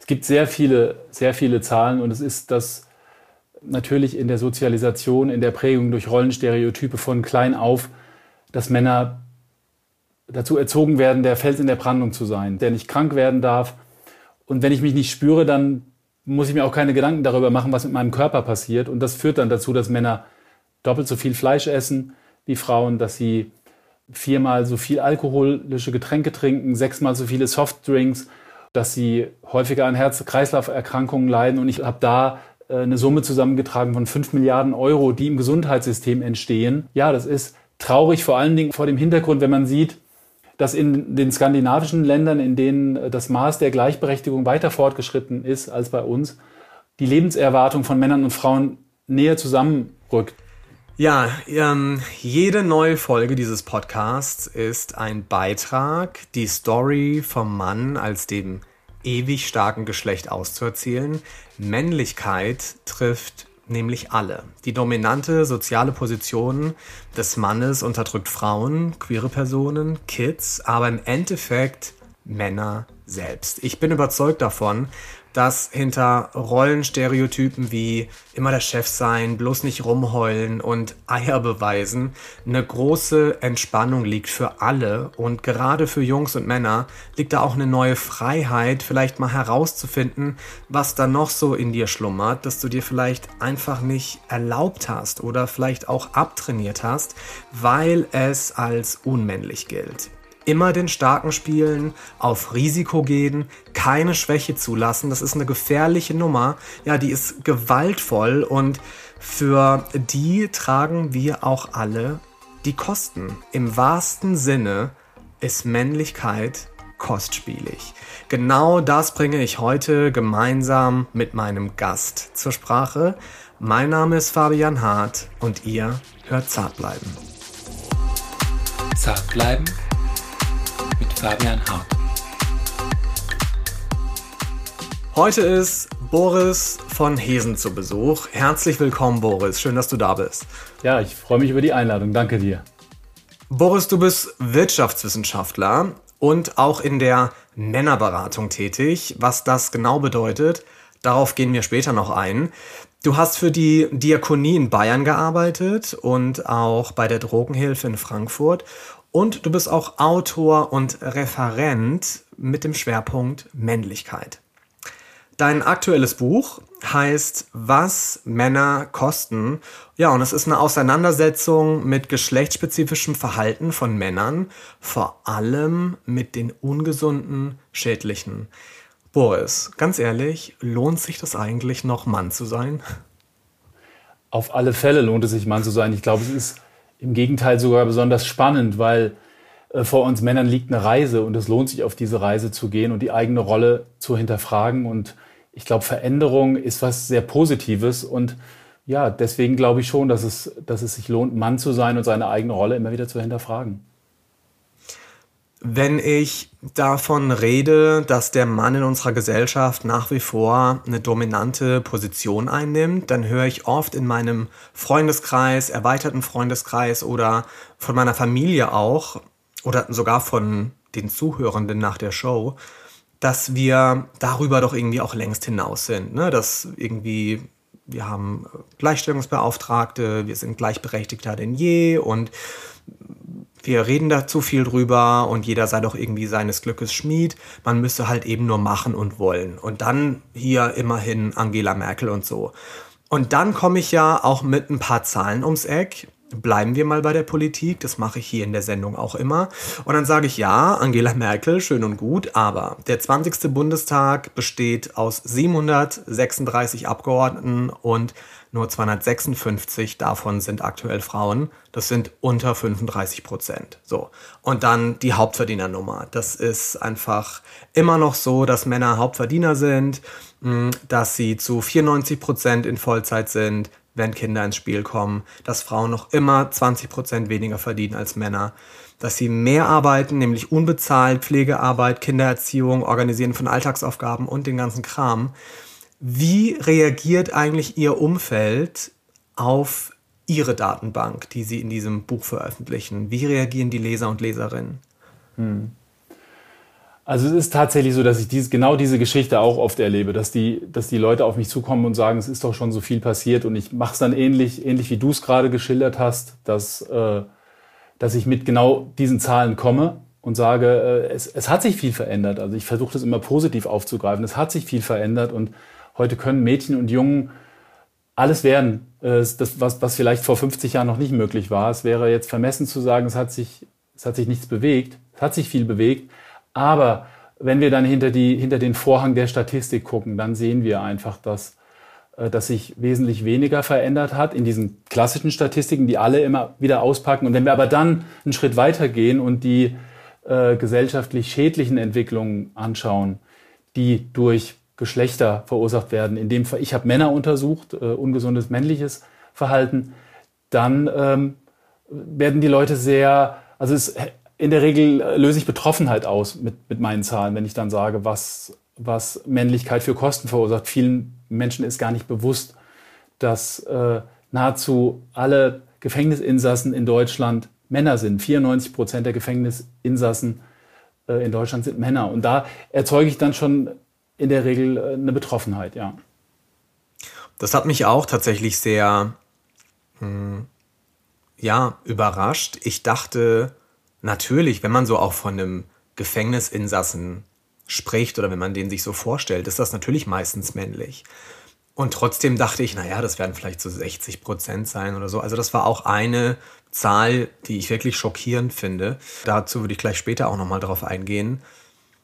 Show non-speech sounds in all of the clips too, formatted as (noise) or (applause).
Es gibt sehr viele, sehr viele Zahlen und es ist das natürlich in der Sozialisation, in der Prägung durch Rollenstereotype von klein auf, dass Männer dazu erzogen werden, der Fels in der Brandung zu sein, der nicht krank werden darf. Und wenn ich mich nicht spüre, dann muss ich mir auch keine Gedanken darüber machen, was mit meinem Körper passiert. Und das führt dann dazu, dass Männer doppelt so viel Fleisch essen wie Frauen, dass sie viermal so viel alkoholische Getränke trinken, sechsmal so viele Softdrinks, dass sie häufiger an Herz-Kreislauf-Erkrankungen leiden. Und ich habe da äh, eine Summe zusammengetragen von fünf Milliarden Euro, die im Gesundheitssystem entstehen. Ja, das ist traurig, vor allen Dingen vor dem Hintergrund, wenn man sieht, dass in den skandinavischen Ländern, in denen äh, das Maß der Gleichberechtigung weiter fortgeschritten ist als bei uns, die Lebenserwartung von Männern und Frauen näher zusammenrückt. Ja, ähm, jede neue Folge dieses Podcasts ist ein Beitrag, die Story vom Mann als dem ewig starken Geschlecht auszuerzählen. Männlichkeit trifft nämlich alle. Die dominante soziale Position des Mannes unterdrückt Frauen, queere Personen, Kids, aber im Endeffekt Männer selbst. Ich bin überzeugt davon, dass hinter Rollenstereotypen wie immer der Chef sein, bloß nicht rumheulen und Eier beweisen eine große Entspannung liegt für alle. Und gerade für Jungs und Männer liegt da auch eine neue Freiheit, vielleicht mal herauszufinden, was da noch so in dir schlummert, dass du dir vielleicht einfach nicht erlaubt hast oder vielleicht auch abtrainiert hast, weil es als unmännlich gilt immer den Starken spielen, auf Risiko gehen, keine Schwäche zulassen. Das ist eine gefährliche Nummer. Ja, die ist gewaltvoll und für die tragen wir auch alle die Kosten. Im wahrsten Sinne ist Männlichkeit kostspielig. Genau das bringe ich heute gemeinsam mit meinem Gast zur Sprache. Mein Name ist Fabian Hart und ihr hört Zart bleiben. Fabian Hart. Heute ist Boris von Hesen zu Besuch. Herzlich willkommen, Boris. Schön, dass du da bist. Ja, ich freue mich über die Einladung. Danke dir. Boris, du bist Wirtschaftswissenschaftler und auch in der Männerberatung tätig. Was das genau bedeutet, darauf gehen wir später noch ein. Du hast für die Diakonie in Bayern gearbeitet und auch bei der Drogenhilfe in Frankfurt und du bist auch Autor und Referent mit dem Schwerpunkt Männlichkeit. Dein aktuelles Buch heißt Was Männer kosten. Ja, und es ist eine Auseinandersetzung mit geschlechtsspezifischem Verhalten von Männern, vor allem mit den ungesunden, schädlichen. Boris, ganz ehrlich, lohnt sich das eigentlich noch Mann zu sein? Auf alle Fälle lohnt es sich Mann zu sein. Ich glaube, es ist im Gegenteil sogar besonders spannend, weil äh, vor uns Männern liegt eine Reise und es lohnt sich auf diese Reise zu gehen und die eigene Rolle zu hinterfragen. Und ich glaube, Veränderung ist was sehr Positives und ja, deswegen glaube ich schon, dass es, dass es sich lohnt, Mann zu sein und seine eigene Rolle immer wieder zu hinterfragen. Wenn ich davon rede, dass der Mann in unserer Gesellschaft nach wie vor eine dominante Position einnimmt, dann höre ich oft in meinem Freundeskreis, erweiterten Freundeskreis oder von meiner Familie auch oder sogar von den Zuhörenden nach der Show, dass wir darüber doch irgendwie auch längst hinaus sind. Ne? Dass irgendwie wir haben Gleichstellungsbeauftragte, wir sind gleichberechtigter denn je und wir reden da zu viel drüber und jeder sei doch irgendwie seines Glückes Schmied. Man müsse halt eben nur machen und wollen. Und dann hier immerhin Angela Merkel und so. Und dann komme ich ja auch mit ein paar Zahlen ums Eck. Bleiben wir mal bei der Politik, das mache ich hier in der Sendung auch immer. Und dann sage ich ja, Angela Merkel, schön und gut, aber der 20. Bundestag besteht aus 736 Abgeordneten und nur 256 davon sind aktuell Frauen. Das sind unter 35 Prozent. So. Und dann die Hauptverdienernummer. Das ist einfach immer noch so, dass Männer Hauptverdiener sind, hm, dass sie zu 94 Prozent in Vollzeit sind, wenn Kinder ins Spiel kommen, dass Frauen noch immer 20 Prozent weniger verdienen als Männer, dass sie mehr arbeiten, nämlich unbezahlt, Pflegearbeit, Kindererziehung, Organisieren von Alltagsaufgaben und den ganzen Kram. Wie reagiert eigentlich Ihr Umfeld auf Ihre Datenbank, die Sie in diesem Buch veröffentlichen? Wie reagieren die Leser und Leserinnen? Hm. Also es ist tatsächlich so, dass ich dies, genau diese Geschichte auch oft erlebe, dass die, dass die Leute auf mich zukommen und sagen, es ist doch schon so viel passiert und ich mache es dann ähnlich, ähnlich wie du es gerade geschildert hast, dass, äh, dass ich mit genau diesen Zahlen komme und sage, äh, es, es hat sich viel verändert. Also ich versuche das immer positiv aufzugreifen. Es hat sich viel verändert und heute können Mädchen und Jungen alles werden, äh, das, was, was vielleicht vor 50 Jahren noch nicht möglich war. Es wäre jetzt vermessen zu sagen, es hat sich, es hat sich nichts bewegt. Es hat sich viel bewegt. Aber wenn wir dann hinter, die, hinter den Vorhang der Statistik gucken, dann sehen wir einfach, dass, äh, dass sich wesentlich weniger verändert hat in diesen klassischen Statistiken, die alle immer wieder auspacken. Und wenn wir aber dann einen Schritt weiter gehen und die äh, gesellschaftlich schädlichen Entwicklungen anschauen, die durch Geschlechter verursacht werden, in dem Fall, ich habe Männer untersucht, äh, ungesundes männliches Verhalten, dann ähm, werden die Leute sehr, also es in der Regel äh, löse ich Betroffenheit aus mit, mit meinen Zahlen, wenn ich dann sage, was, was Männlichkeit für Kosten verursacht. Vielen Menschen ist gar nicht bewusst, dass äh, nahezu alle Gefängnisinsassen in Deutschland Männer sind. 94 Prozent der Gefängnisinsassen äh, in Deutschland sind Männer. Und da erzeuge ich dann schon in der Regel äh, eine Betroffenheit, ja. Das hat mich auch tatsächlich sehr, mh, hm, ja, überrascht. Ich dachte, natürlich, wenn man so auch von einem Gefängnisinsassen spricht oder wenn man den sich so vorstellt, ist das natürlich meistens männlich. Und trotzdem dachte ich, naja, das werden vielleicht so 60 Prozent sein oder so. Also das war auch eine Zahl, die ich wirklich schockierend finde. Dazu würde ich gleich später auch nochmal drauf eingehen.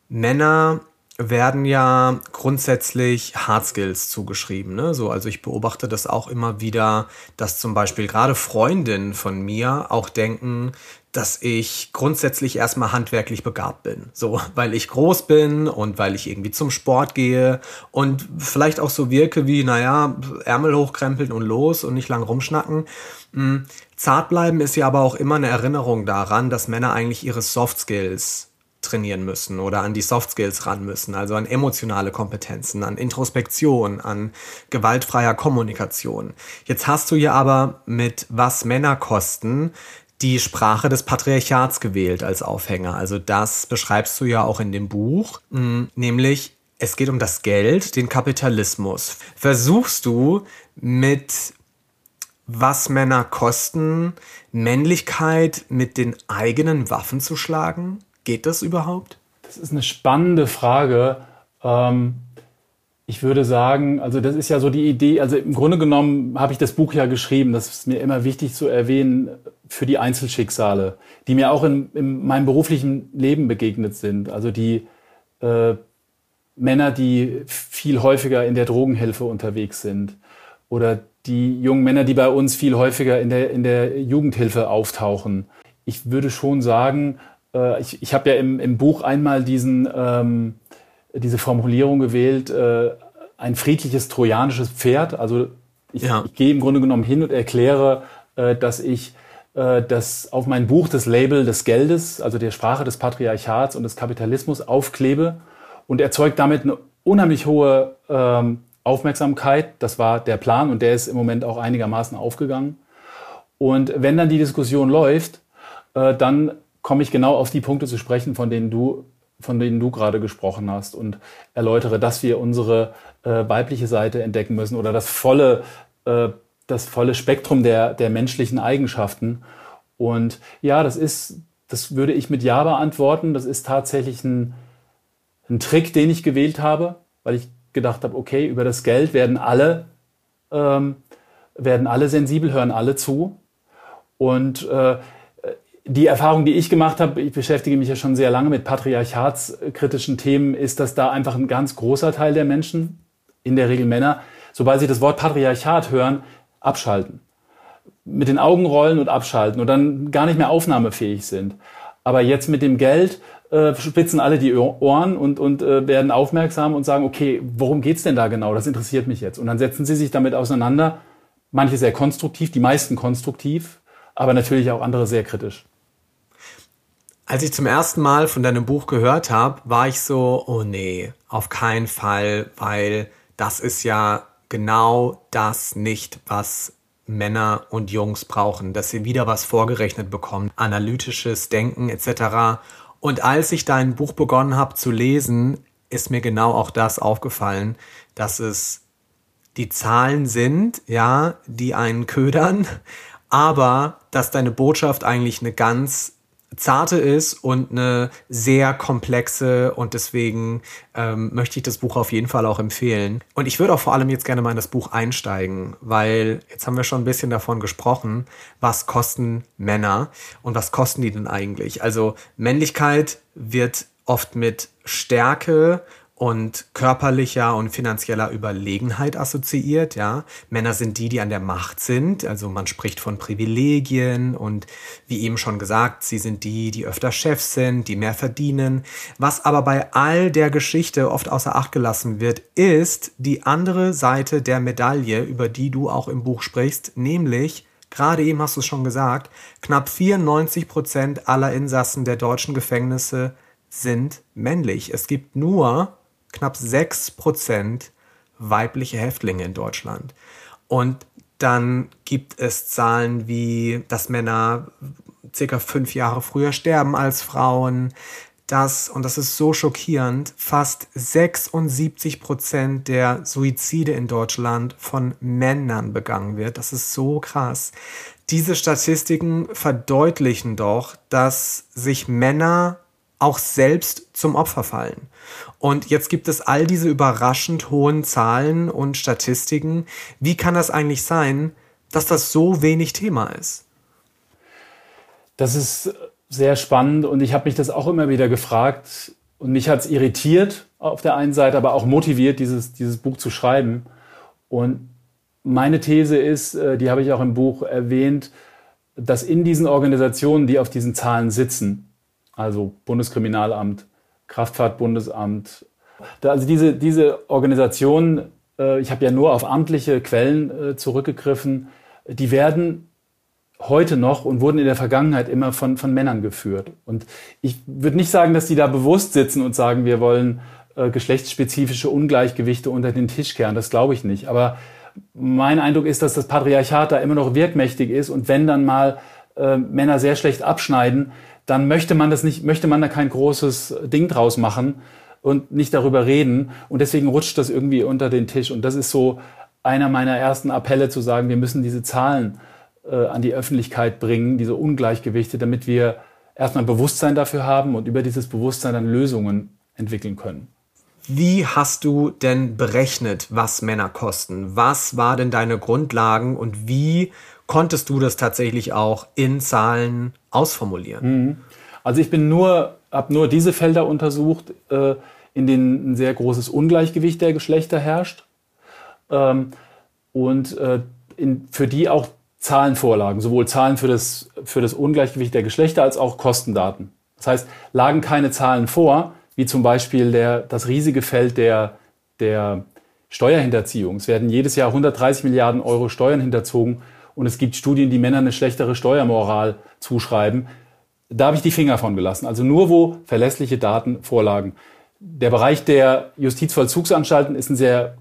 Männer werden ja grundsätzlich Hard Skills zugeschrieben. Ne? So, also ich beobachte das auch immer wieder, dass zum Beispiel gerade Freundinnen von mir auch denken, dass ich grundsätzlich erstmal handwerklich begabt bin. So, (laughs) weil ich groß bin und weil ich irgendwie zum Sport gehe und vielleicht auch so wirke wie, naja, Ärmel hochkrempeln und los und nicht lang rumschnacken. Hm, zart bleiben ist ja aber auch immer eine Erinnerung daran, dass Männer eigentlich ihre Soft Skills trainieren müssen oder an die Soft Skills ran müssen, also an emotionale Kompetenzen, an Introspektion, an gewaltfreier Kommunikation. Jetzt hast du ja aber mit was Männer kosten die Sprache des Patriarchats gewählt als Aufhänger. Also das beschreibst du ja auch in dem Buch, mm, nämlich es geht um das Geld, den Kapitalismus. Versuchst du mit was Männer kosten, Männlichkeit mit den eigenen Waffen zu schlagen? Geht das überhaupt? Das ist eine spannende Frage. Ähm, ich würde sagen, also das ist ja so die Idee, also im Grunde genommen habe ich das Buch ja geschrieben, das ist mir immer wichtig zu erwähnen, für die Einzelschicksale, die mir auch in, in meinem beruflichen Leben begegnet sind. Also die äh, Männer, die viel häufiger in der Drogenhilfe unterwegs sind oder die jungen Männer, die bei uns viel häufiger in der, in der Jugendhilfe auftauchen. Ich würde schon sagen, äh, ich, ich habe ja im, im Buch einmal diesen... Ähm, diese Formulierung gewählt, äh, ein friedliches trojanisches Pferd. Also ich, ja. ich gehe im Grunde genommen hin und erkläre, äh, dass ich äh, das auf mein Buch das Label des Geldes, also der Sprache des Patriarchats und des Kapitalismus aufklebe und erzeugt damit eine unheimlich hohe ähm, Aufmerksamkeit. Das war der Plan und der ist im Moment auch einigermaßen aufgegangen. Und wenn dann die Diskussion läuft, äh, dann komme ich genau auf die Punkte zu sprechen, von denen du von denen du gerade gesprochen hast und erläutere, dass wir unsere äh, weibliche Seite entdecken müssen oder das volle, äh, das volle Spektrum der, der menschlichen Eigenschaften. Und ja, das ist, das würde ich mit Ja beantworten. Das ist tatsächlich ein, ein Trick, den ich gewählt habe, weil ich gedacht habe, okay, über das Geld werden alle, ähm, werden alle sensibel, hören alle zu. Und äh, die Erfahrung, die ich gemacht habe, ich beschäftige mich ja schon sehr lange mit patriarchatskritischen Themen, ist, dass da einfach ein ganz großer Teil der Menschen, in der Regel Männer, sobald sie das Wort Patriarchat hören, abschalten. Mit den Augen rollen und abschalten und dann gar nicht mehr aufnahmefähig sind. Aber jetzt mit dem Geld äh, spitzen alle die Ohren und, und äh, werden aufmerksam und sagen, okay, worum geht's denn da genau? Das interessiert mich jetzt. Und dann setzen sie sich damit auseinander. Manche sehr konstruktiv, die meisten konstruktiv, aber natürlich auch andere sehr kritisch. Als ich zum ersten Mal von deinem Buch gehört habe, war ich so, oh nee, auf keinen Fall, weil das ist ja genau das nicht, was Männer und Jungs brauchen, dass sie wieder was vorgerechnet bekommen, analytisches Denken etc. Und als ich dein Buch begonnen habe zu lesen, ist mir genau auch das aufgefallen, dass es die Zahlen sind, ja, die einen ködern, (laughs) aber dass deine Botschaft eigentlich eine ganz zarte ist und eine sehr komplexe und deswegen ähm, möchte ich das Buch auf jeden Fall auch empfehlen. Und ich würde auch vor allem jetzt gerne mal in das Buch einsteigen, weil jetzt haben wir schon ein bisschen davon gesprochen, was kosten Männer und was kosten die denn eigentlich? Also Männlichkeit wird oft mit Stärke und körperlicher und finanzieller Überlegenheit assoziiert, ja. Männer sind die, die an der Macht sind, also man spricht von Privilegien und wie eben schon gesagt, sie sind die, die öfter Chefs sind, die mehr verdienen. Was aber bei all der Geschichte oft außer Acht gelassen wird, ist die andere Seite der Medaille, über die du auch im Buch sprichst, nämlich Gerade eben hast du es schon gesagt, knapp 94 Prozent aller Insassen der deutschen Gefängnisse sind männlich. Es gibt nur knapp 6% weibliche Häftlinge in Deutschland. Und dann gibt es Zahlen wie, dass Männer circa fünf Jahre früher sterben als Frauen, dass, und das ist so schockierend, fast 76 Prozent der Suizide in Deutschland von Männern begangen wird. Das ist so krass. Diese Statistiken verdeutlichen doch, dass sich Männer auch selbst zum Opfer fallen. Und jetzt gibt es all diese überraschend hohen Zahlen und Statistiken. Wie kann das eigentlich sein, dass das so wenig Thema ist? Das ist sehr spannend und ich habe mich das auch immer wieder gefragt und mich hat es irritiert auf der einen Seite, aber auch motiviert, dieses, dieses Buch zu schreiben. Und meine These ist, äh, die habe ich auch im Buch erwähnt, dass in diesen Organisationen, die auf diesen Zahlen sitzen, also Bundeskriminalamt, Kraftfahrtbundesamt. Also diese, diese Organisationen, äh, ich habe ja nur auf amtliche Quellen äh, zurückgegriffen, die werden heute noch und wurden in der Vergangenheit immer von, von Männern geführt. Und ich würde nicht sagen, dass die da bewusst sitzen und sagen, wir wollen äh, geschlechtsspezifische Ungleichgewichte unter den Tisch kehren. Das glaube ich nicht. Aber mein Eindruck ist, dass das Patriarchat da immer noch wirkmächtig ist und wenn dann mal äh, Männer sehr schlecht abschneiden, dann möchte man das nicht, möchte man da kein großes Ding draus machen und nicht darüber reden. Und deswegen rutscht das irgendwie unter den Tisch. Und das ist so einer meiner ersten Appelle zu sagen, wir müssen diese Zahlen äh, an die Öffentlichkeit bringen, diese Ungleichgewichte, damit wir erstmal Bewusstsein dafür haben und über dieses Bewusstsein dann Lösungen entwickeln können. Wie hast du denn berechnet, was Männer kosten? Was war denn deine Grundlagen und wie konntest du das tatsächlich auch in Zahlen ausformulieren? Mhm. Also ich bin nur, habe nur diese Felder untersucht, äh, in denen ein sehr großes Ungleichgewicht der Geschlechter herrscht ähm, und äh, für die auch Zahlen vorlagen, sowohl Zahlen für das, für das Ungleichgewicht der Geschlechter als auch Kostendaten. Das heißt, lagen keine Zahlen vor, wie zum Beispiel der, das riesige Feld der, der Steuerhinterziehung. Es werden jedes Jahr 130 Milliarden Euro Steuern hinterzogen und es gibt Studien, die Männern eine schlechtere Steuermoral zuschreiben. Da habe ich die Finger von gelassen. Also nur wo verlässliche Daten vorlagen. Der Bereich der Justizvollzugsanstalten ist ein sehr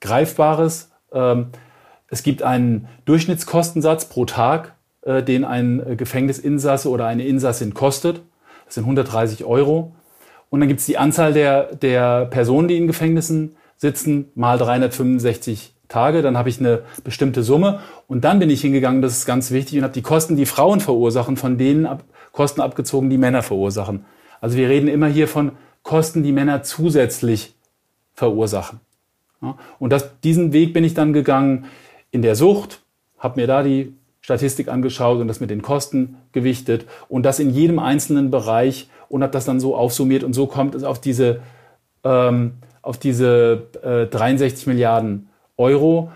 greifbares. Ähm, es gibt einen Durchschnittskostensatz pro Tag, äh, den ein Gefängnisinsasse oder eine Insassin kostet. Das sind 130 Euro. Und dann gibt es die Anzahl der, der Personen, die in Gefängnissen sitzen, mal 365 Tage, dann habe ich eine bestimmte Summe und dann bin ich hingegangen, das ist ganz wichtig, und habe die Kosten, die Frauen verursachen, von denen ab, Kosten abgezogen, die Männer verursachen. Also wir reden immer hier von Kosten, die Männer zusätzlich verursachen. Ja, und das, diesen Weg bin ich dann gegangen in der Sucht, habe mir da die Statistik angeschaut und das mit den Kosten gewichtet und das in jedem einzelnen Bereich und habe das dann so aufsummiert und so kommt es auf diese, ähm, auf diese äh, 63 Milliarden Euro.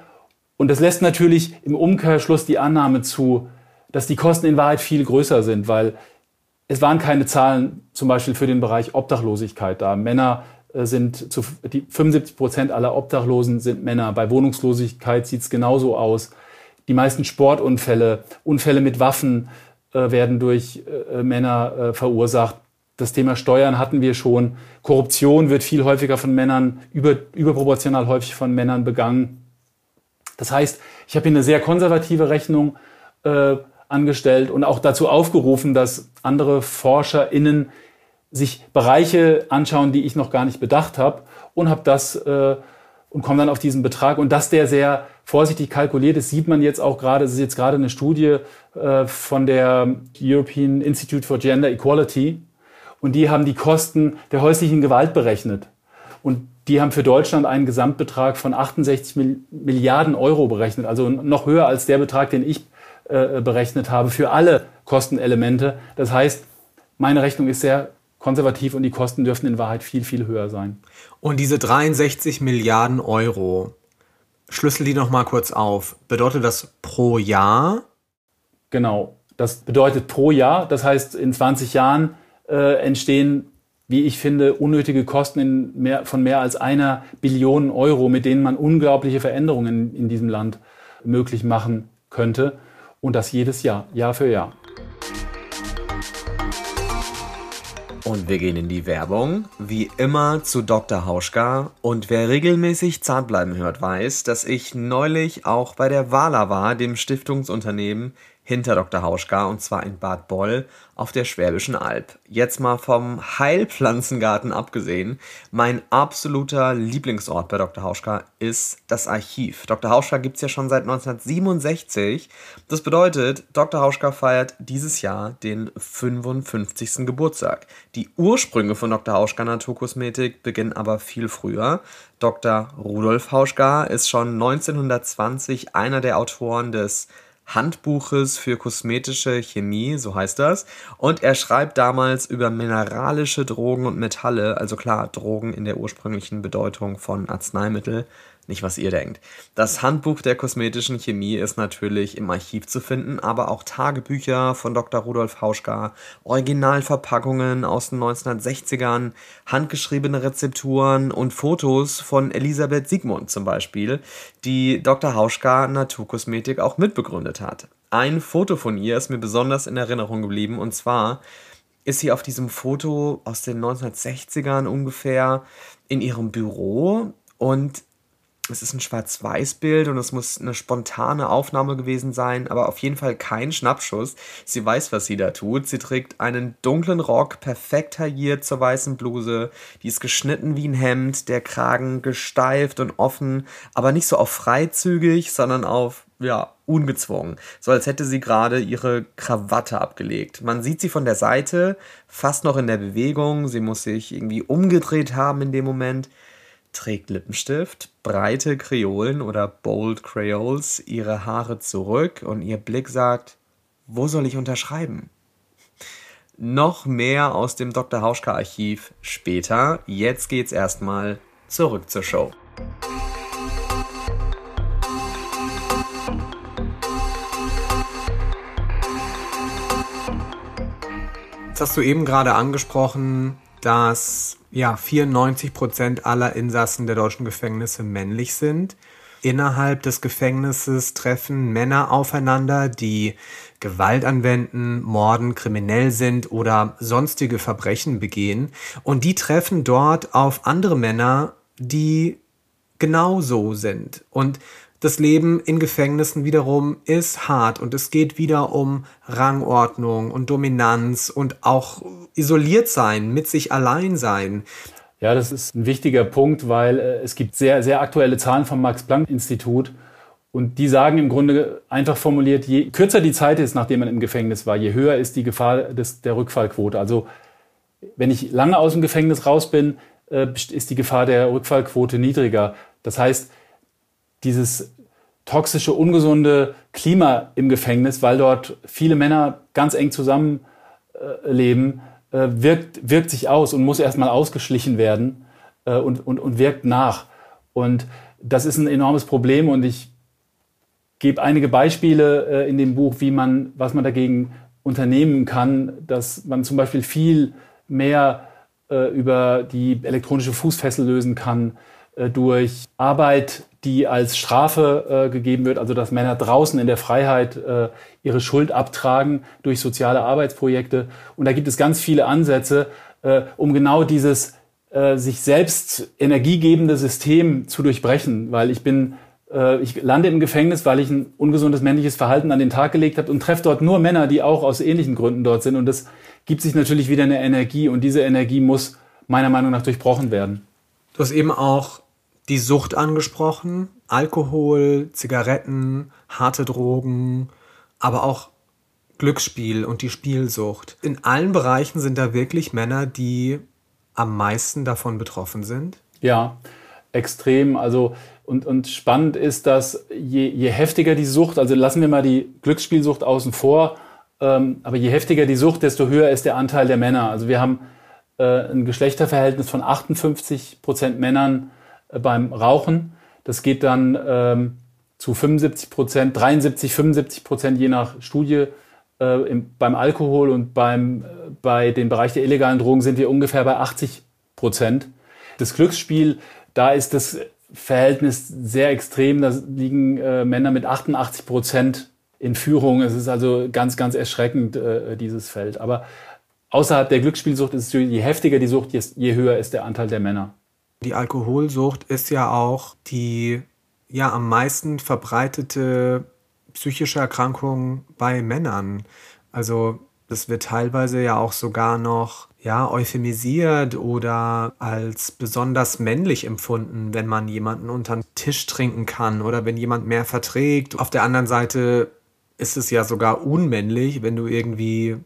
Und das lässt natürlich im Umkehrschluss die Annahme zu, dass die Kosten in Wahrheit viel größer sind, weil es waren keine Zahlen zum Beispiel für den Bereich Obdachlosigkeit da. Männer äh, sind zu die 75 Prozent aller Obdachlosen sind Männer. Bei Wohnungslosigkeit sieht es genauso aus. Die meisten Sportunfälle, Unfälle mit Waffen äh, werden durch äh, Männer äh, verursacht. Das Thema Steuern hatten wir schon. Korruption wird viel häufiger von Männern, über, überproportional häufig von Männern begangen. Das heißt, ich habe hier eine sehr konservative Rechnung äh, angestellt und auch dazu aufgerufen, dass andere ForscherInnen sich Bereiche anschauen, die ich noch gar nicht bedacht habe und habe das äh, und komme dann auf diesen Betrag. Und dass der sehr vorsichtig kalkuliert ist, sieht man jetzt auch gerade. Es ist jetzt gerade eine Studie äh, von der European Institute for Gender Equality und die haben die Kosten der häuslichen Gewalt berechnet. Und die haben für Deutschland einen Gesamtbetrag von 68 Milliarden Euro berechnet, also noch höher als der Betrag, den ich äh, berechnet habe für alle Kostenelemente. Das heißt, meine Rechnung ist sehr konservativ und die Kosten dürften in Wahrheit viel, viel höher sein. Und diese 63 Milliarden Euro, schlüssel die noch mal kurz auf. Bedeutet das pro Jahr? Genau, das bedeutet pro Jahr. Das heißt, in 20 Jahren äh, entstehen wie ich finde, unnötige Kosten mehr, von mehr als einer Billion Euro, mit denen man unglaubliche Veränderungen in diesem Land möglich machen könnte. Und das jedes Jahr, Jahr für Jahr. Und wir gehen in die Werbung, wie immer zu Dr. Hauschka. Und wer regelmäßig Zartbleiben hört, weiß, dass ich neulich auch bei der Wala war, dem Stiftungsunternehmen, hinter Dr. Hauschka und zwar in Bad Boll auf der Schwäbischen Alb. Jetzt mal vom Heilpflanzengarten abgesehen, mein absoluter Lieblingsort bei Dr. Hauschka ist das Archiv. Dr. Hauschka gibt es ja schon seit 1967. Das bedeutet, Dr. Hauschka feiert dieses Jahr den 55. Geburtstag. Die Ursprünge von Dr. Hauschka Naturkosmetik beginnen aber viel früher. Dr. Rudolf Hauschka ist schon 1920 einer der Autoren des Handbuches für kosmetische Chemie, so heißt das. Und er schreibt damals über mineralische Drogen und Metalle, also klar, Drogen in der ursprünglichen Bedeutung von Arzneimittel, nicht, was ihr denkt. Das Handbuch der kosmetischen Chemie ist natürlich im Archiv zu finden, aber auch Tagebücher von Dr. Rudolf Hauschka, Originalverpackungen aus den 1960ern, handgeschriebene Rezepturen und Fotos von Elisabeth Siegmund zum Beispiel, die Dr. Hauschka Naturkosmetik auch mitbegründet hat. Ein Foto von ihr ist mir besonders in Erinnerung geblieben und zwar ist sie auf diesem Foto aus den 1960ern ungefähr in ihrem Büro und es ist ein Schwarz-Weiß-Bild und es muss eine spontane Aufnahme gewesen sein, aber auf jeden Fall kein Schnappschuss. Sie weiß, was sie da tut. Sie trägt einen dunklen Rock, perfekt tailliert zur weißen Bluse. Die ist geschnitten wie ein Hemd, der Kragen gesteift und offen, aber nicht so auf freizügig, sondern auf, ja, ungezwungen. So als hätte sie gerade ihre Krawatte abgelegt. Man sieht sie von der Seite, fast noch in der Bewegung. Sie muss sich irgendwie umgedreht haben in dem Moment trägt Lippenstift, breite Kreolen oder Bold Creoles, ihre Haare zurück und ihr Blick sagt, wo soll ich unterschreiben? Noch mehr aus dem Dr. Hauschka Archiv später. Jetzt geht's erstmal zurück zur Show. Jetzt hast du eben gerade angesprochen, dass ja 94 Prozent aller Insassen der deutschen Gefängnisse männlich sind. Innerhalb des Gefängnisses treffen Männer aufeinander, die Gewalt anwenden, morden, kriminell sind oder sonstige Verbrechen begehen. Und die treffen dort auf andere Männer, die genauso sind. Und das Leben in Gefängnissen wiederum ist hart und es geht wieder um Rangordnung und Dominanz und auch isoliert sein, mit sich allein sein. Ja, das ist ein wichtiger Punkt, weil äh, es gibt sehr, sehr aktuelle Zahlen vom Max-Planck-Institut. Und die sagen im Grunde einfach formuliert, je kürzer die Zeit ist, nachdem man im Gefängnis war, je höher ist die Gefahr des, der Rückfallquote. Also wenn ich lange aus dem Gefängnis raus bin, äh, ist die Gefahr der Rückfallquote niedriger. Das heißt, dieses toxische, ungesunde Klima im Gefängnis, weil dort viele Männer ganz eng zusammenleben, äh, wirkt, wirkt sich aus und muss erstmal ausgeschlichen werden äh, und, und, und wirkt nach. Und das ist ein enormes Problem und ich gebe einige Beispiele äh, in dem Buch, wie man, was man dagegen unternehmen kann, dass man zum Beispiel viel mehr äh, über die elektronische Fußfessel lösen kann, äh, durch Arbeit die als Strafe äh, gegeben wird, also dass Männer draußen in der Freiheit äh, ihre Schuld abtragen durch soziale Arbeitsprojekte. Und da gibt es ganz viele Ansätze, äh, um genau dieses äh, sich selbst energiegebende System zu durchbrechen, weil ich bin äh, ich lande im Gefängnis, weil ich ein ungesundes männliches Verhalten an den Tag gelegt habe und treffe dort nur Männer, die auch aus ähnlichen Gründen dort sind. Und das gibt sich natürlich wieder eine Energie und diese Energie muss meiner Meinung nach durchbrochen werden. Du hast eben auch die Sucht angesprochen. Alkohol, Zigaretten, harte Drogen, aber auch Glücksspiel und die Spielsucht. In allen Bereichen sind da wirklich Männer, die am meisten davon betroffen sind? Ja, extrem. Also und, und spannend ist, dass je, je heftiger die Sucht, also lassen wir mal die Glücksspielsucht außen vor, ähm, aber je heftiger die Sucht, desto höher ist der Anteil der Männer. Also wir haben äh, ein Geschlechterverhältnis von 58 Prozent Männern beim Rauchen. Das geht dann ähm, zu 75 Prozent, 73, 75 Prozent je nach Studie. Äh, im, beim Alkohol und beim, äh, bei den Bereich der illegalen Drogen sind wir ungefähr bei 80 Prozent. Das Glücksspiel, da ist das Verhältnis sehr extrem. Da liegen äh, Männer mit 88 Prozent in Führung. Es ist also ganz, ganz erschreckend, äh, dieses Feld. Aber außerhalb der Glücksspielsucht ist es, je heftiger die Sucht, je höher ist der Anteil der Männer. Die Alkoholsucht ist ja auch die ja am meisten verbreitete psychische Erkrankung bei Männern. Also das wird teilweise ja auch sogar noch ja euphemisiert oder als besonders männlich empfunden, wenn man jemanden unter den Tisch trinken kann oder wenn jemand mehr verträgt. Auf der anderen Seite ist es ja sogar unmännlich, wenn du irgendwie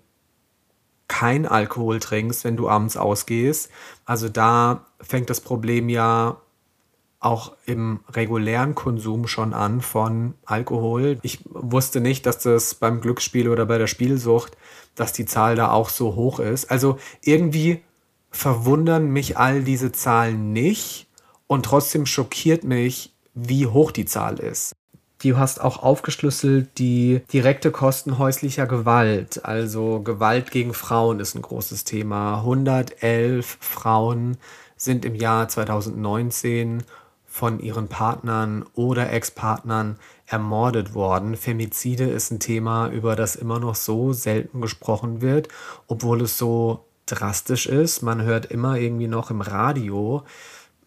kein Alkohol trinkst, wenn du abends ausgehst. Also da fängt das Problem ja auch im regulären Konsum schon an von Alkohol. Ich wusste nicht, dass das beim Glücksspiel oder bei der Spielsucht, dass die Zahl da auch so hoch ist. Also irgendwie verwundern mich all diese Zahlen nicht und trotzdem schockiert mich, wie hoch die Zahl ist. Du hast auch aufgeschlüsselt die direkte Kosten häuslicher Gewalt. Also Gewalt gegen Frauen ist ein großes Thema. 111 Frauen sind im Jahr 2019 von ihren Partnern oder Ex-Partnern ermordet worden. Femizide ist ein Thema, über das immer noch so selten gesprochen wird, obwohl es so drastisch ist. Man hört immer irgendwie noch im Radio,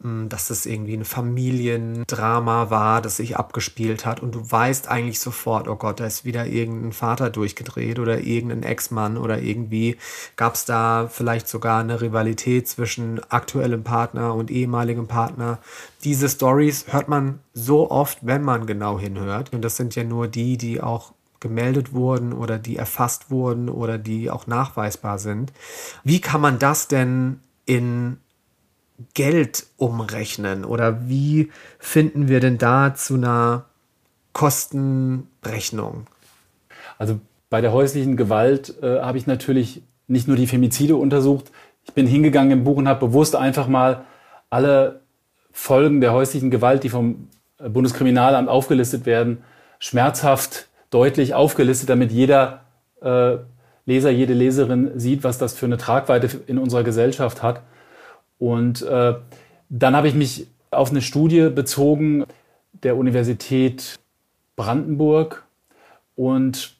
dass es irgendwie ein Familiendrama war, das sich abgespielt hat und du weißt eigentlich sofort, oh Gott, da ist wieder irgendein Vater durchgedreht oder irgendein Ex-Mann oder irgendwie gab es da vielleicht sogar eine Rivalität zwischen aktuellem Partner und ehemaligem Partner. Diese Stories hört man so oft, wenn man genau hinhört und das sind ja nur die, die auch gemeldet wurden oder die erfasst wurden oder die auch nachweisbar sind. Wie kann man das denn in Geld umrechnen? Oder wie finden wir denn da zu einer Kostenrechnung? Also bei der häuslichen Gewalt äh, habe ich natürlich nicht nur die Femizide untersucht. Ich bin hingegangen im Buch und habe bewusst einfach mal alle Folgen der häuslichen Gewalt, die vom Bundeskriminalamt aufgelistet werden, schmerzhaft deutlich aufgelistet, damit jeder äh, Leser, jede Leserin sieht, was das für eine Tragweite in unserer Gesellschaft hat. Und äh, dann habe ich mich auf eine Studie bezogen der Universität Brandenburg. Und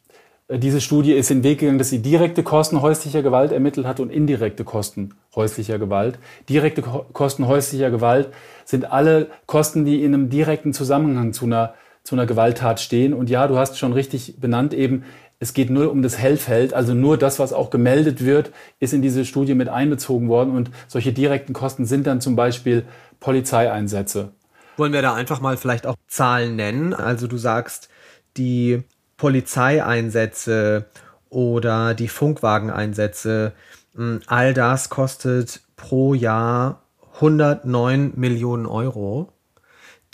äh, diese Studie ist in den Weg gegangen, dass sie direkte Kosten häuslicher Gewalt ermittelt hat und indirekte Kosten häuslicher Gewalt. Direkte Ko Kosten häuslicher Gewalt sind alle Kosten, die in einem direkten Zusammenhang zu einer, zu einer Gewalttat stehen. Und ja, du hast schon richtig benannt eben, es geht nur um das Hellfeld, also nur das, was auch gemeldet wird, ist in diese Studie mit einbezogen worden. Und solche direkten Kosten sind dann zum Beispiel Polizeieinsätze. Wollen wir da einfach mal vielleicht auch Zahlen nennen? Also du sagst, die Polizeieinsätze oder die Funkwageneinsätze, hm, all das kostet pro Jahr 109 Millionen Euro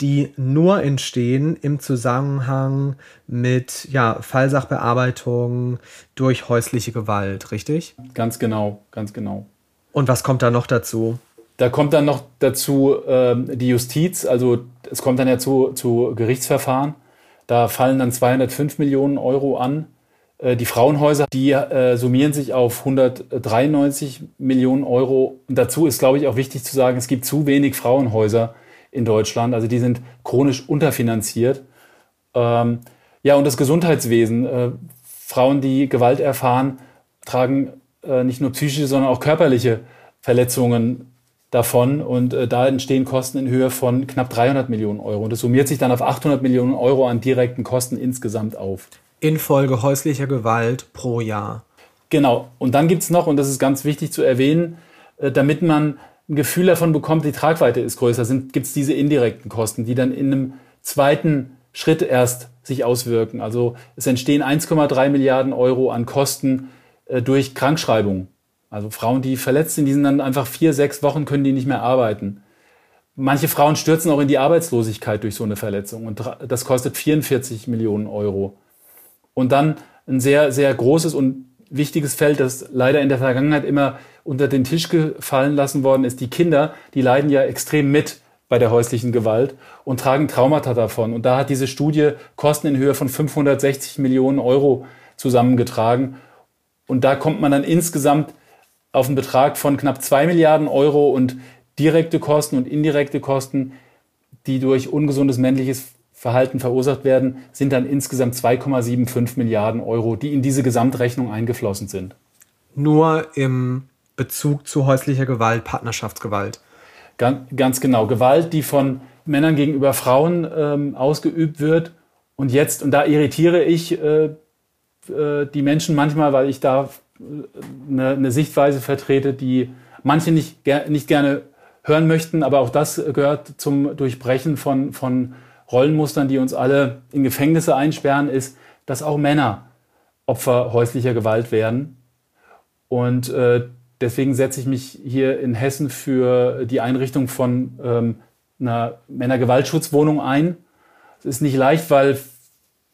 die nur entstehen im Zusammenhang mit ja, Fallsachbearbeitung durch häusliche Gewalt, richtig? Ganz genau, ganz genau. Und was kommt da noch dazu? Da kommt dann noch dazu ähm, die Justiz, also es kommt dann ja zu, zu Gerichtsverfahren. Da fallen dann 205 Millionen Euro an. Äh, die Frauenhäuser, die äh, summieren sich auf 193 Millionen Euro. Und dazu ist, glaube ich, auch wichtig zu sagen, es gibt zu wenig Frauenhäuser in Deutschland. Also die sind chronisch unterfinanziert. Ähm, ja, und das Gesundheitswesen. Äh, Frauen, die Gewalt erfahren, tragen äh, nicht nur psychische, sondern auch körperliche Verletzungen davon. Und äh, da entstehen Kosten in Höhe von knapp 300 Millionen Euro. Und das summiert sich dann auf 800 Millionen Euro an direkten Kosten insgesamt auf. Infolge häuslicher Gewalt pro Jahr. Genau. Und dann gibt es noch, und das ist ganz wichtig zu erwähnen, äh, damit man ein Gefühl davon bekommt, die Tragweite ist größer, gibt es diese indirekten Kosten, die dann in einem zweiten Schritt erst sich auswirken. Also es entstehen 1,3 Milliarden Euro an Kosten äh, durch Krankschreibung. Also Frauen, die verletzt sind, die sind dann einfach vier, sechs Wochen können die nicht mehr arbeiten. Manche Frauen stürzen auch in die Arbeitslosigkeit durch so eine Verletzung und das kostet 44 Millionen Euro. Und dann ein sehr, sehr großes und wichtiges Feld, das leider in der Vergangenheit immer unter den Tisch gefallen lassen worden ist. Die Kinder, die leiden ja extrem mit bei der häuslichen Gewalt und tragen Traumata davon. Und da hat diese Studie Kosten in Höhe von 560 Millionen Euro zusammengetragen. Und da kommt man dann insgesamt auf einen Betrag von knapp zwei Milliarden Euro und direkte Kosten und indirekte Kosten, die durch ungesundes männliches Verhalten verursacht werden, sind dann insgesamt 2,75 Milliarden Euro, die in diese Gesamtrechnung eingeflossen sind. Nur im Bezug zu häuslicher Gewalt, Partnerschaftsgewalt. Ganz, ganz genau. Gewalt, die von Männern gegenüber Frauen ähm, ausgeübt wird. Und jetzt, und da irritiere ich äh, äh, die Menschen manchmal, weil ich da eine, äh, eine Sichtweise vertrete, die manche nicht, ger nicht gerne hören möchten, aber auch das gehört zum Durchbrechen von, von Rollenmustern, die uns alle in Gefängnisse einsperren, ist, dass auch Männer Opfer häuslicher Gewalt werden. Und äh, deswegen setze ich mich hier in Hessen für die Einrichtung von ähm, einer Männergewaltschutzwohnung ein. Es ist nicht leicht, weil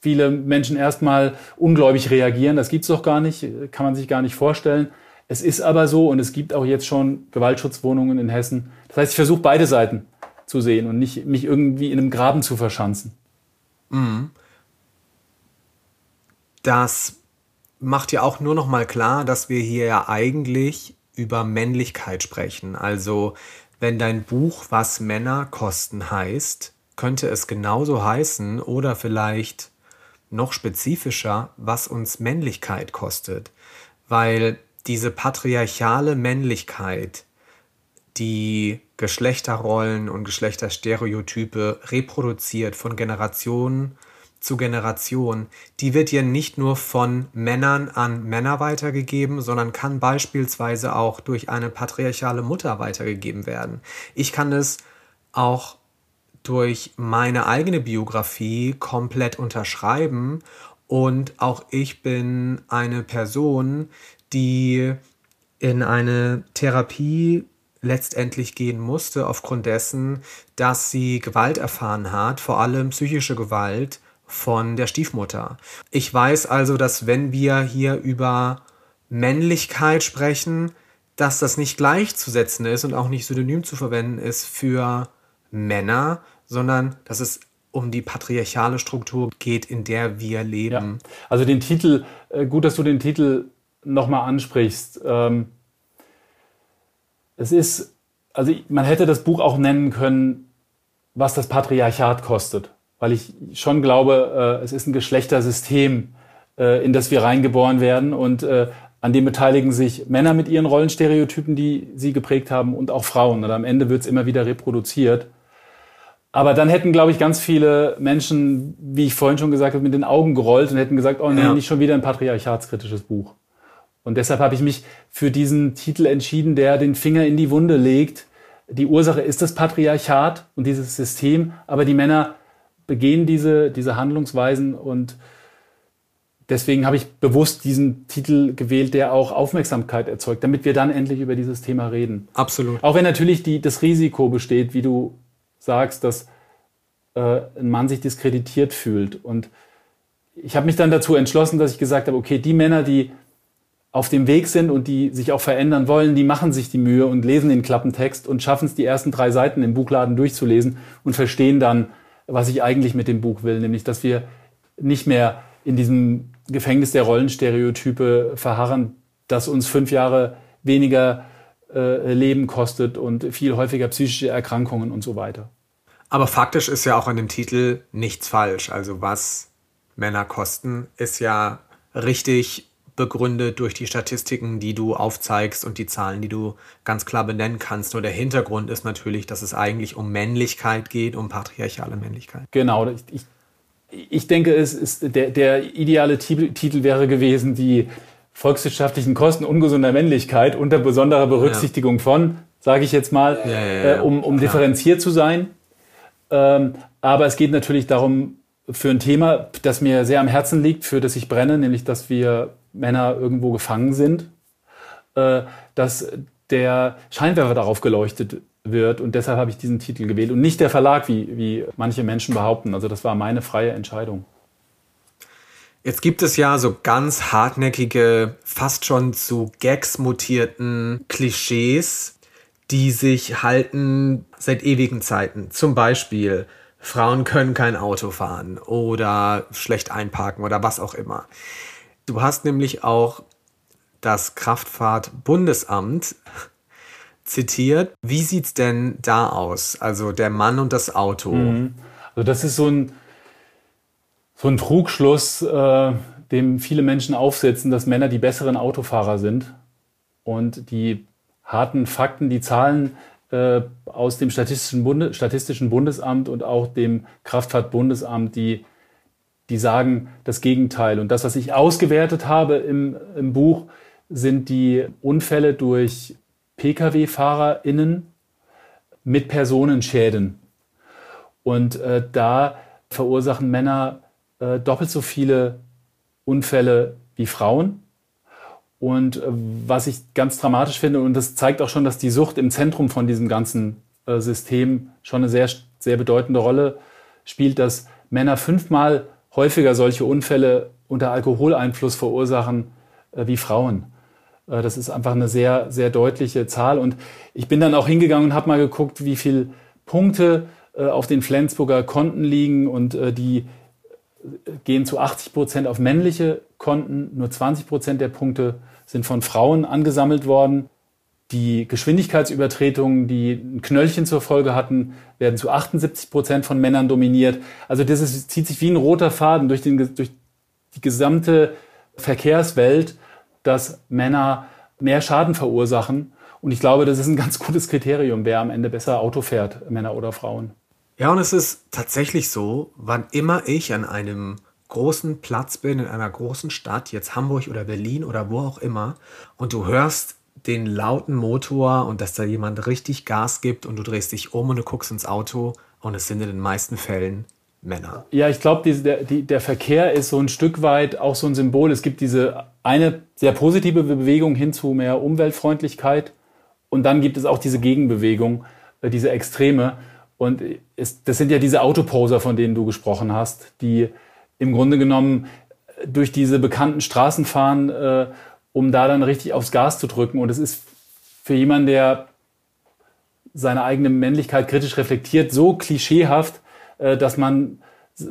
viele Menschen erstmal ungläubig reagieren. Das gibt's doch gar nicht, kann man sich gar nicht vorstellen. Es ist aber so und es gibt auch jetzt schon Gewaltschutzwohnungen in Hessen. Das heißt, ich versuche beide Seiten zu sehen und nicht mich irgendwie in einem Graben zu verschanzen. Mhm. Das macht ja auch nur noch mal klar, dass wir hier ja eigentlich über Männlichkeit sprechen. Also wenn dein Buch Was Männer kosten heißt, könnte es genauso heißen oder vielleicht noch spezifischer, was uns Männlichkeit kostet. Weil diese patriarchale Männlichkeit, die Geschlechterrollen und Geschlechterstereotype reproduziert von Generation zu Generation, die wird ja nicht nur von Männern an Männer weitergegeben, sondern kann beispielsweise auch durch eine patriarchale Mutter weitergegeben werden. Ich kann es auch durch meine eigene Biografie komplett unterschreiben und auch ich bin eine Person, die in eine Therapie letztendlich gehen musste, aufgrund dessen, dass sie Gewalt erfahren hat, vor allem psychische Gewalt von der Stiefmutter. Ich weiß also, dass wenn wir hier über Männlichkeit sprechen, dass das nicht gleichzusetzen ist und auch nicht synonym zu verwenden ist für Männer, sondern dass es um die patriarchale Struktur geht, in der wir leben. Ja. Also den Titel, äh, gut, dass du den Titel nochmal ansprichst. Ähm, es ist, also man hätte das Buch auch nennen können, was das Patriarchat kostet, weil ich schon glaube, äh, es ist ein Geschlechtersystem, äh, in das wir reingeboren werden und äh, an dem beteiligen sich Männer mit ihren Rollenstereotypen, die sie geprägt haben, und auch Frauen. Und am Ende wird es immer wieder reproduziert. Aber dann hätten, glaube ich, ganz viele Menschen, wie ich vorhin schon gesagt habe, mit den Augen gerollt und hätten gesagt, oh nee, ja. nicht schon wieder ein patriarchatskritisches Buch. Und deshalb habe ich mich für diesen Titel entschieden, der den Finger in die Wunde legt. Die Ursache ist das Patriarchat und dieses System, aber die Männer begehen diese, diese Handlungsweisen und deswegen habe ich bewusst diesen Titel gewählt, der auch Aufmerksamkeit erzeugt, damit wir dann endlich über dieses Thema reden. Absolut. Auch wenn natürlich die, das Risiko besteht, wie du sagst, dass äh, ein Mann sich diskreditiert fühlt. Und ich habe mich dann dazu entschlossen, dass ich gesagt habe, okay, die Männer, die auf dem Weg sind und die sich auch verändern wollen, die machen sich die Mühe und lesen den Klappentext und schaffen es, die ersten drei Seiten im Buchladen durchzulesen und verstehen dann, was ich eigentlich mit dem Buch will, nämlich dass wir nicht mehr in diesem Gefängnis der Rollenstereotype verharren, das uns fünf Jahre weniger äh, Leben kostet und viel häufiger psychische Erkrankungen und so weiter. Aber faktisch ist ja auch an dem Titel nichts falsch. Also was Männer kosten, ist ja richtig begründet durch die Statistiken, die du aufzeigst und die Zahlen, die du ganz klar benennen kannst. Nur der Hintergrund ist natürlich, dass es eigentlich um Männlichkeit geht, um patriarchale Männlichkeit. Genau. Ich, ich, ich denke, es ist der, der ideale Titel, wäre gewesen, die volkswirtschaftlichen Kosten ungesunder Männlichkeit unter besonderer Berücksichtigung ja. von, sage ich jetzt mal, ja, ja, äh, um, um differenziert zu sein. Ähm, aber es geht natürlich darum, für ein Thema, das mir sehr am Herzen liegt, für das ich brenne, nämlich dass wir Männer irgendwo gefangen sind, äh, dass der Scheinwerfer darauf geleuchtet wird. Und deshalb habe ich diesen Titel gewählt und nicht der Verlag, wie, wie manche Menschen behaupten. Also das war meine freie Entscheidung. Jetzt gibt es ja so ganz hartnäckige, fast schon zu Gags mutierten Klischees, die sich halten seit ewigen Zeiten. Zum Beispiel, Frauen können kein Auto fahren oder schlecht einparken oder was auch immer. Du hast nämlich auch das Kraftfahrtbundesamt zitiert. Wie sieht es denn da aus? Also der Mann und das Auto. Mhm. Also das ist so ein so ein Trugschluss, äh, dem viele Menschen aufsetzen, dass Männer die besseren Autofahrer sind. Und die harten Fakten, die Zahlen äh, aus dem Statistischen, Bunde, Statistischen Bundesamt und auch dem Kraftfahrtbundesamt, die, die sagen das Gegenteil. Und das, was ich ausgewertet habe im, im Buch, sind die Unfälle durch Pkw-FahrerInnen mit Personenschäden. Und äh, da verursachen Männer äh, doppelt so viele Unfälle wie Frauen. Und äh, was ich ganz dramatisch finde, und das zeigt auch schon, dass die Sucht im Zentrum von diesem ganzen äh, System schon eine sehr, sehr bedeutende Rolle spielt, dass Männer fünfmal häufiger solche Unfälle unter Alkoholeinfluss verursachen äh, wie Frauen. Äh, das ist einfach eine sehr, sehr deutliche Zahl. Und ich bin dann auch hingegangen und habe mal geguckt, wie viele Punkte äh, auf den Flensburger Konten liegen und die gehen zu 80 Prozent auf männliche Konten. Nur 20 Prozent der Punkte sind von Frauen angesammelt worden. Die Geschwindigkeitsübertretungen, die ein Knöllchen zur Folge hatten, werden zu 78 Prozent von Männern dominiert. Also das ist, zieht sich wie ein roter Faden durch, den, durch die gesamte Verkehrswelt, dass Männer mehr Schaden verursachen. Und ich glaube, das ist ein ganz gutes Kriterium, wer am Ende besser Auto fährt, Männer oder Frauen. Ja, und es ist tatsächlich so, wann immer ich an einem großen Platz bin, in einer großen Stadt, jetzt Hamburg oder Berlin oder wo auch immer, und du hörst den lauten Motor und dass da jemand richtig Gas gibt und du drehst dich um und du guckst ins Auto und es sind in den meisten Fällen Männer. Ja, ich glaube, der, die, der Verkehr ist so ein Stück weit auch so ein Symbol. Es gibt diese eine sehr positive Bewegung hin zu mehr Umweltfreundlichkeit und dann gibt es auch diese Gegenbewegung, äh, diese Extreme. Und es, das sind ja diese Autoposer, von denen du gesprochen hast, die im Grunde genommen durch diese bekannten Straßen fahren, äh, um da dann richtig aufs Gas zu drücken. Und es ist für jemanden, der seine eigene Männlichkeit kritisch reflektiert, so klischeehaft, äh, dass man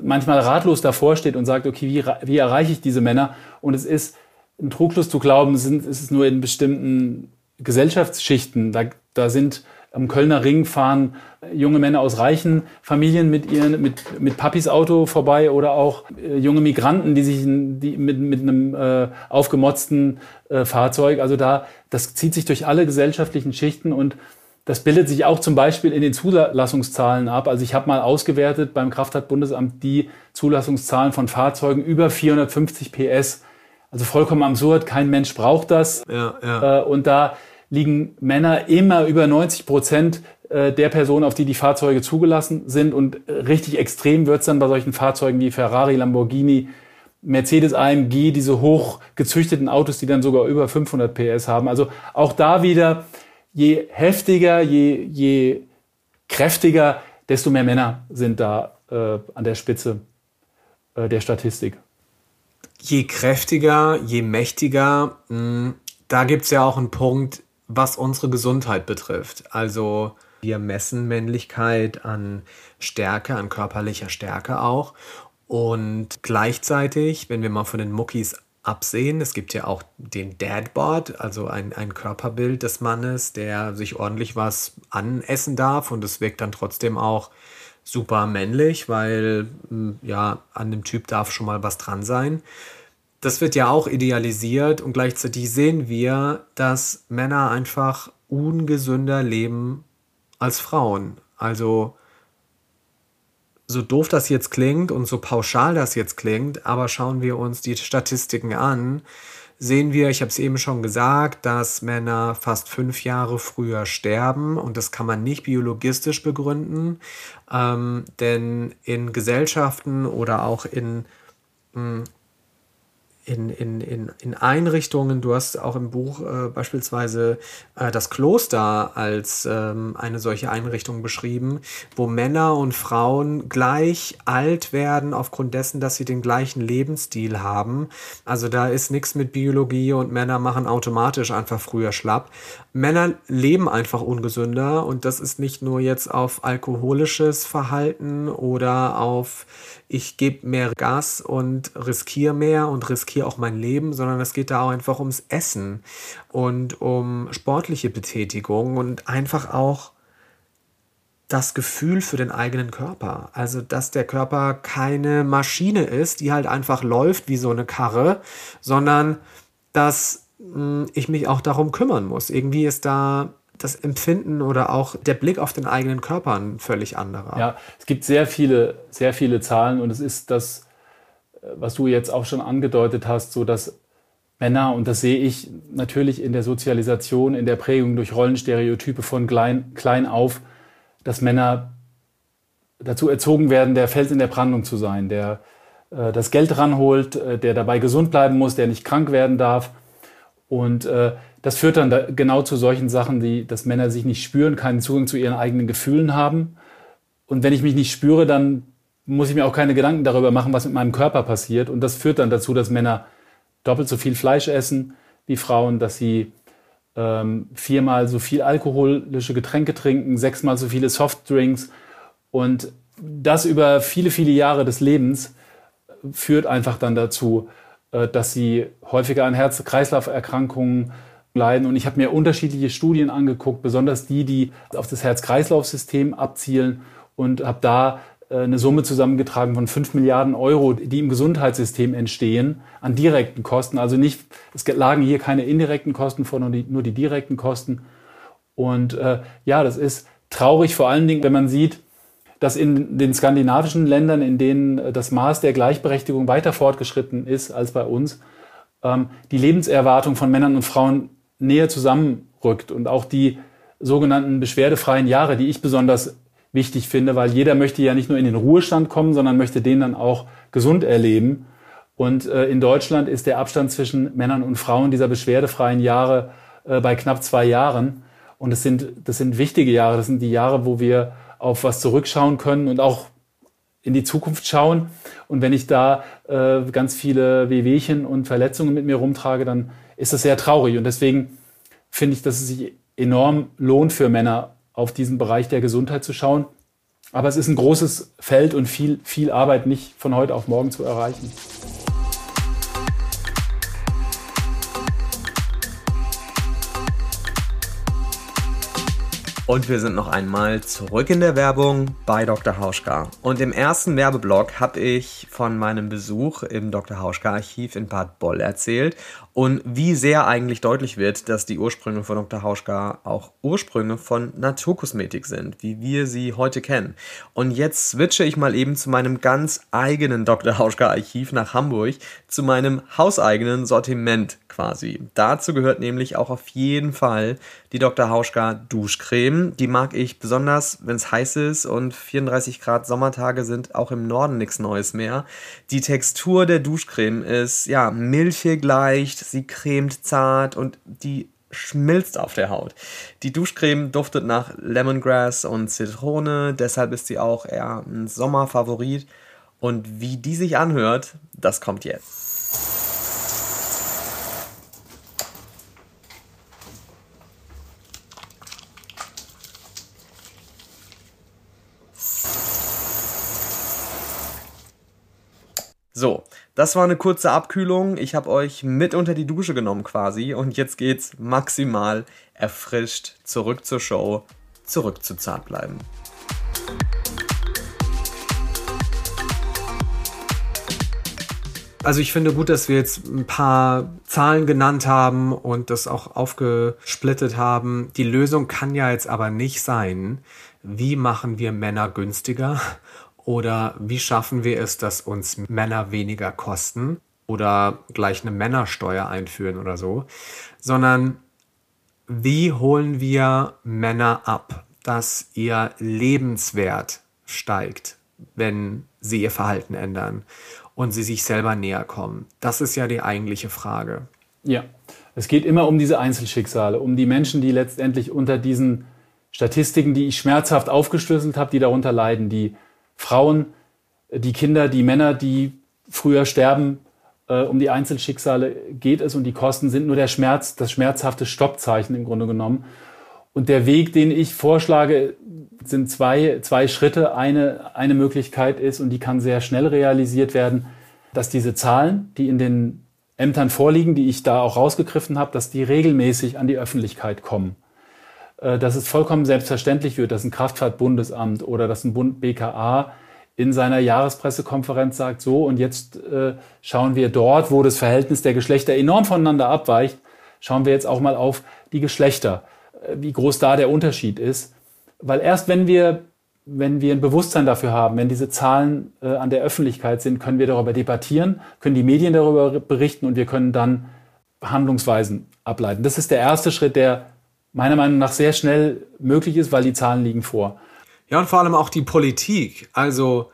manchmal ratlos davor steht und sagt, okay, wie, wie erreiche ich diese Männer? Und es ist ein Trugschluss zu glauben, es, ist nur in bestimmten Gesellschaftsschichten. Da, da sind am Kölner Ring fahren junge Männer aus reichen Familien mit ihren mit mit Papis Auto vorbei oder auch äh, junge Migranten, die sich die mit mit einem äh, aufgemotzten äh, Fahrzeug. Also da das zieht sich durch alle gesellschaftlichen Schichten und das bildet sich auch zum Beispiel in den Zulassungszahlen ab. Also ich habe mal ausgewertet beim Kraftfahrtbundesamt die Zulassungszahlen von Fahrzeugen über 450 PS. Also vollkommen absurd, kein Mensch braucht das. Ja, ja. Äh, und da liegen Männer immer über 90 Prozent äh, der Personen, auf die die Fahrzeuge zugelassen sind. Und äh, richtig extrem wird's dann bei solchen Fahrzeugen wie Ferrari, Lamborghini, Mercedes AMG, diese hoch gezüchteten Autos, die dann sogar über 500 PS haben. Also auch da wieder, je heftiger, je, je kräftiger, desto mehr Männer sind da äh, an der Spitze äh, der Statistik. Je kräftiger, je mächtiger, mh, hm, da gibt's ja auch einen Punkt, was unsere Gesundheit betrifft. Also wir messen Männlichkeit an Stärke, an körperlicher Stärke auch. Und gleichzeitig, wenn wir mal von den Muckis absehen, es gibt ja auch den Dadbot, also ein, ein Körperbild des Mannes, der sich ordentlich was anessen darf und es wirkt dann trotzdem auch super männlich, weil ja, an dem Typ darf schon mal was dran sein das wird ja auch idealisiert und gleichzeitig sehen wir, dass Männer einfach ungesünder leben als Frauen. Also so doof das jetzt klingt und so pauschal das jetzt klingt, aber schauen wir uns die Statistiken an, sehen wir, ich habe es eben schon gesagt, dass Männer fast fünf Jahre früher sterben und das kann man nicht biologistisch begründen, ähm, denn in Gesellschaften oder auch in mh, in, in, in, in Einrichtungen. Du hast auch im Buch äh, beispielsweise äh, das Kloster als ähm, eine solche Einrichtung beschrieben, wo Männer und Frauen gleich alt werden aufgrund dessen, dass sie den gleichen Lebensstil haben. Also da ist nichts mit Biologie und Männer machen automatisch einfach früher schlapp. Männer leben einfach ungesünder und das ist nicht nur jetzt auf alkoholisches Verhalten oder auf ich gebe mehr Gas und riskiere mehr und riskiere auch mein Leben, sondern es geht da auch einfach ums Essen und um sportliche Betätigung und einfach auch das Gefühl für den eigenen Körper. Also, dass der Körper keine Maschine ist, die halt einfach läuft wie so eine Karre, sondern dass hm, ich mich auch darum kümmern muss. Irgendwie ist da das Empfinden oder auch der Blick auf den eigenen Körper ein völlig anderer. Ja, es gibt sehr viele, sehr viele Zahlen und es ist das, was du jetzt auch schon angedeutet hast, so dass Männer, und das sehe ich natürlich in der Sozialisation, in der Prägung durch Rollenstereotype von klein, klein auf, dass Männer dazu erzogen werden, der Fels in der Brandung zu sein, der äh, das Geld ranholt, äh, der dabei gesund bleiben muss, der nicht krank werden darf. Und äh, das führt dann da genau zu solchen Sachen, die, dass Männer sich nicht spüren, keinen Zugang zu ihren eigenen Gefühlen haben. Und wenn ich mich nicht spüre, dann muss ich mir auch keine Gedanken darüber machen, was mit meinem Körper passiert. Und das führt dann dazu, dass Männer doppelt so viel Fleisch essen wie Frauen, dass sie ähm, viermal so viel alkoholische Getränke trinken, sechsmal so viele Softdrinks. Und das über viele, viele Jahre des Lebens führt einfach dann dazu, äh, dass sie häufiger an Herz-Kreislauf-Erkrankungen leiden. Und ich habe mir unterschiedliche Studien angeguckt, besonders die, die auf das Herz-Kreislauf-System abzielen und habe da äh, eine Summe zusammengetragen von 5 Milliarden Euro, die im Gesundheitssystem entstehen, an direkten Kosten. Also nicht, es lagen hier keine indirekten Kosten vor, nur die, nur die direkten Kosten. Und äh, ja, das ist traurig, vor allen Dingen, wenn man sieht, dass in den skandinavischen Ländern, in denen äh, das Maß der Gleichberechtigung weiter fortgeschritten ist als bei uns, ähm, die Lebenserwartung von Männern und Frauen näher zusammenrückt und auch die sogenannten beschwerdefreien Jahre, die ich besonders wichtig finde, weil jeder möchte ja nicht nur in den Ruhestand kommen, sondern möchte den dann auch gesund erleben. Und äh, in Deutschland ist der Abstand zwischen Männern und Frauen dieser beschwerdefreien Jahre äh, bei knapp zwei Jahren. Und das sind, das sind wichtige Jahre. Das sind die Jahre, wo wir auf was zurückschauen können und auch in die Zukunft schauen. Und wenn ich da äh, ganz viele Wehwehchen und Verletzungen mit mir rumtrage, dann ist das sehr traurig. Und deswegen finde ich, dass es sich enorm lohnt für Männer, auf diesen Bereich der Gesundheit zu schauen. Aber es ist ein großes Feld und viel, viel Arbeit nicht von heute auf morgen zu erreichen. Und wir sind noch einmal zurück in der Werbung bei Dr. Hauschka. Und im ersten Werbeblock habe ich von meinem Besuch im Dr. Hauschka Archiv in Bad Boll erzählt und wie sehr eigentlich deutlich wird, dass die Ursprünge von Dr. Hauschka auch Ursprünge von Naturkosmetik sind, wie wir sie heute kennen. Und jetzt switche ich mal eben zu meinem ganz eigenen Dr. Hauschka Archiv nach Hamburg, zu meinem hauseigenen Sortiment quasi. Dazu gehört nämlich auch auf jeden Fall die Dr. Hauschka Duschcreme. Die mag ich besonders, wenn es heiß ist und 34 Grad Sommertage sind auch im Norden nichts Neues mehr. Die Textur der Duschcreme ist ja milchig leicht, sie cremt zart und die schmilzt auf der Haut. Die Duschcreme duftet nach Lemongrass und Zitrone, deshalb ist sie auch eher ein Sommerfavorit. Und wie die sich anhört, das kommt jetzt. So, das war eine kurze Abkühlung. Ich habe euch mit unter die Dusche genommen quasi und jetzt geht's maximal erfrischt zurück zur Show, zurück zu Zartbleiben. Also ich finde gut, dass wir jetzt ein paar Zahlen genannt haben und das auch aufgesplittet haben. Die Lösung kann ja jetzt aber nicht sein, wie machen wir Männer günstiger oder wie schaffen wir es, dass uns Männer weniger kosten? oder gleich eine Männersteuer einführen oder so, sondern wie holen wir Männer ab, dass ihr Lebenswert steigt, wenn sie ihr Verhalten ändern und sie sich selber näher kommen? Das ist ja die eigentliche Frage. Ja, es geht immer um diese Einzelschicksale, um die Menschen, die letztendlich unter diesen Statistiken, die ich schmerzhaft aufgeschlüsselt habe, die darunter leiden. Die Frauen, die Kinder, die Männer, die früher sterben, äh, um die Einzelschicksale geht es und die Kosten sind nur der Schmerz, das schmerzhafte Stoppzeichen im Grunde genommen. Und der Weg, den ich vorschlage, sind zwei, zwei Schritte. Eine, eine Möglichkeit ist, und die kann sehr schnell realisiert werden, dass diese Zahlen, die in den Ämtern vorliegen, die ich da auch rausgegriffen habe, dass die regelmäßig an die Öffentlichkeit kommen. Äh, dass es vollkommen selbstverständlich wird, dass ein Kraftfahrtbundesamt oder dass ein Bund BKA in seiner Jahrespressekonferenz sagt, so und jetzt äh, schauen wir dort, wo das Verhältnis der Geschlechter enorm voneinander abweicht, schauen wir jetzt auch mal auf die Geschlechter, äh, wie groß da der Unterschied ist. Weil erst wenn wir, wenn wir ein Bewusstsein dafür haben, wenn diese Zahlen äh, an der Öffentlichkeit sind, können wir darüber debattieren, können die Medien darüber berichten und wir können dann Handlungsweisen ableiten. Das ist der erste Schritt, der meiner Meinung nach sehr schnell möglich ist, weil die Zahlen liegen vor. Ja, und vor allem auch die Politik. Also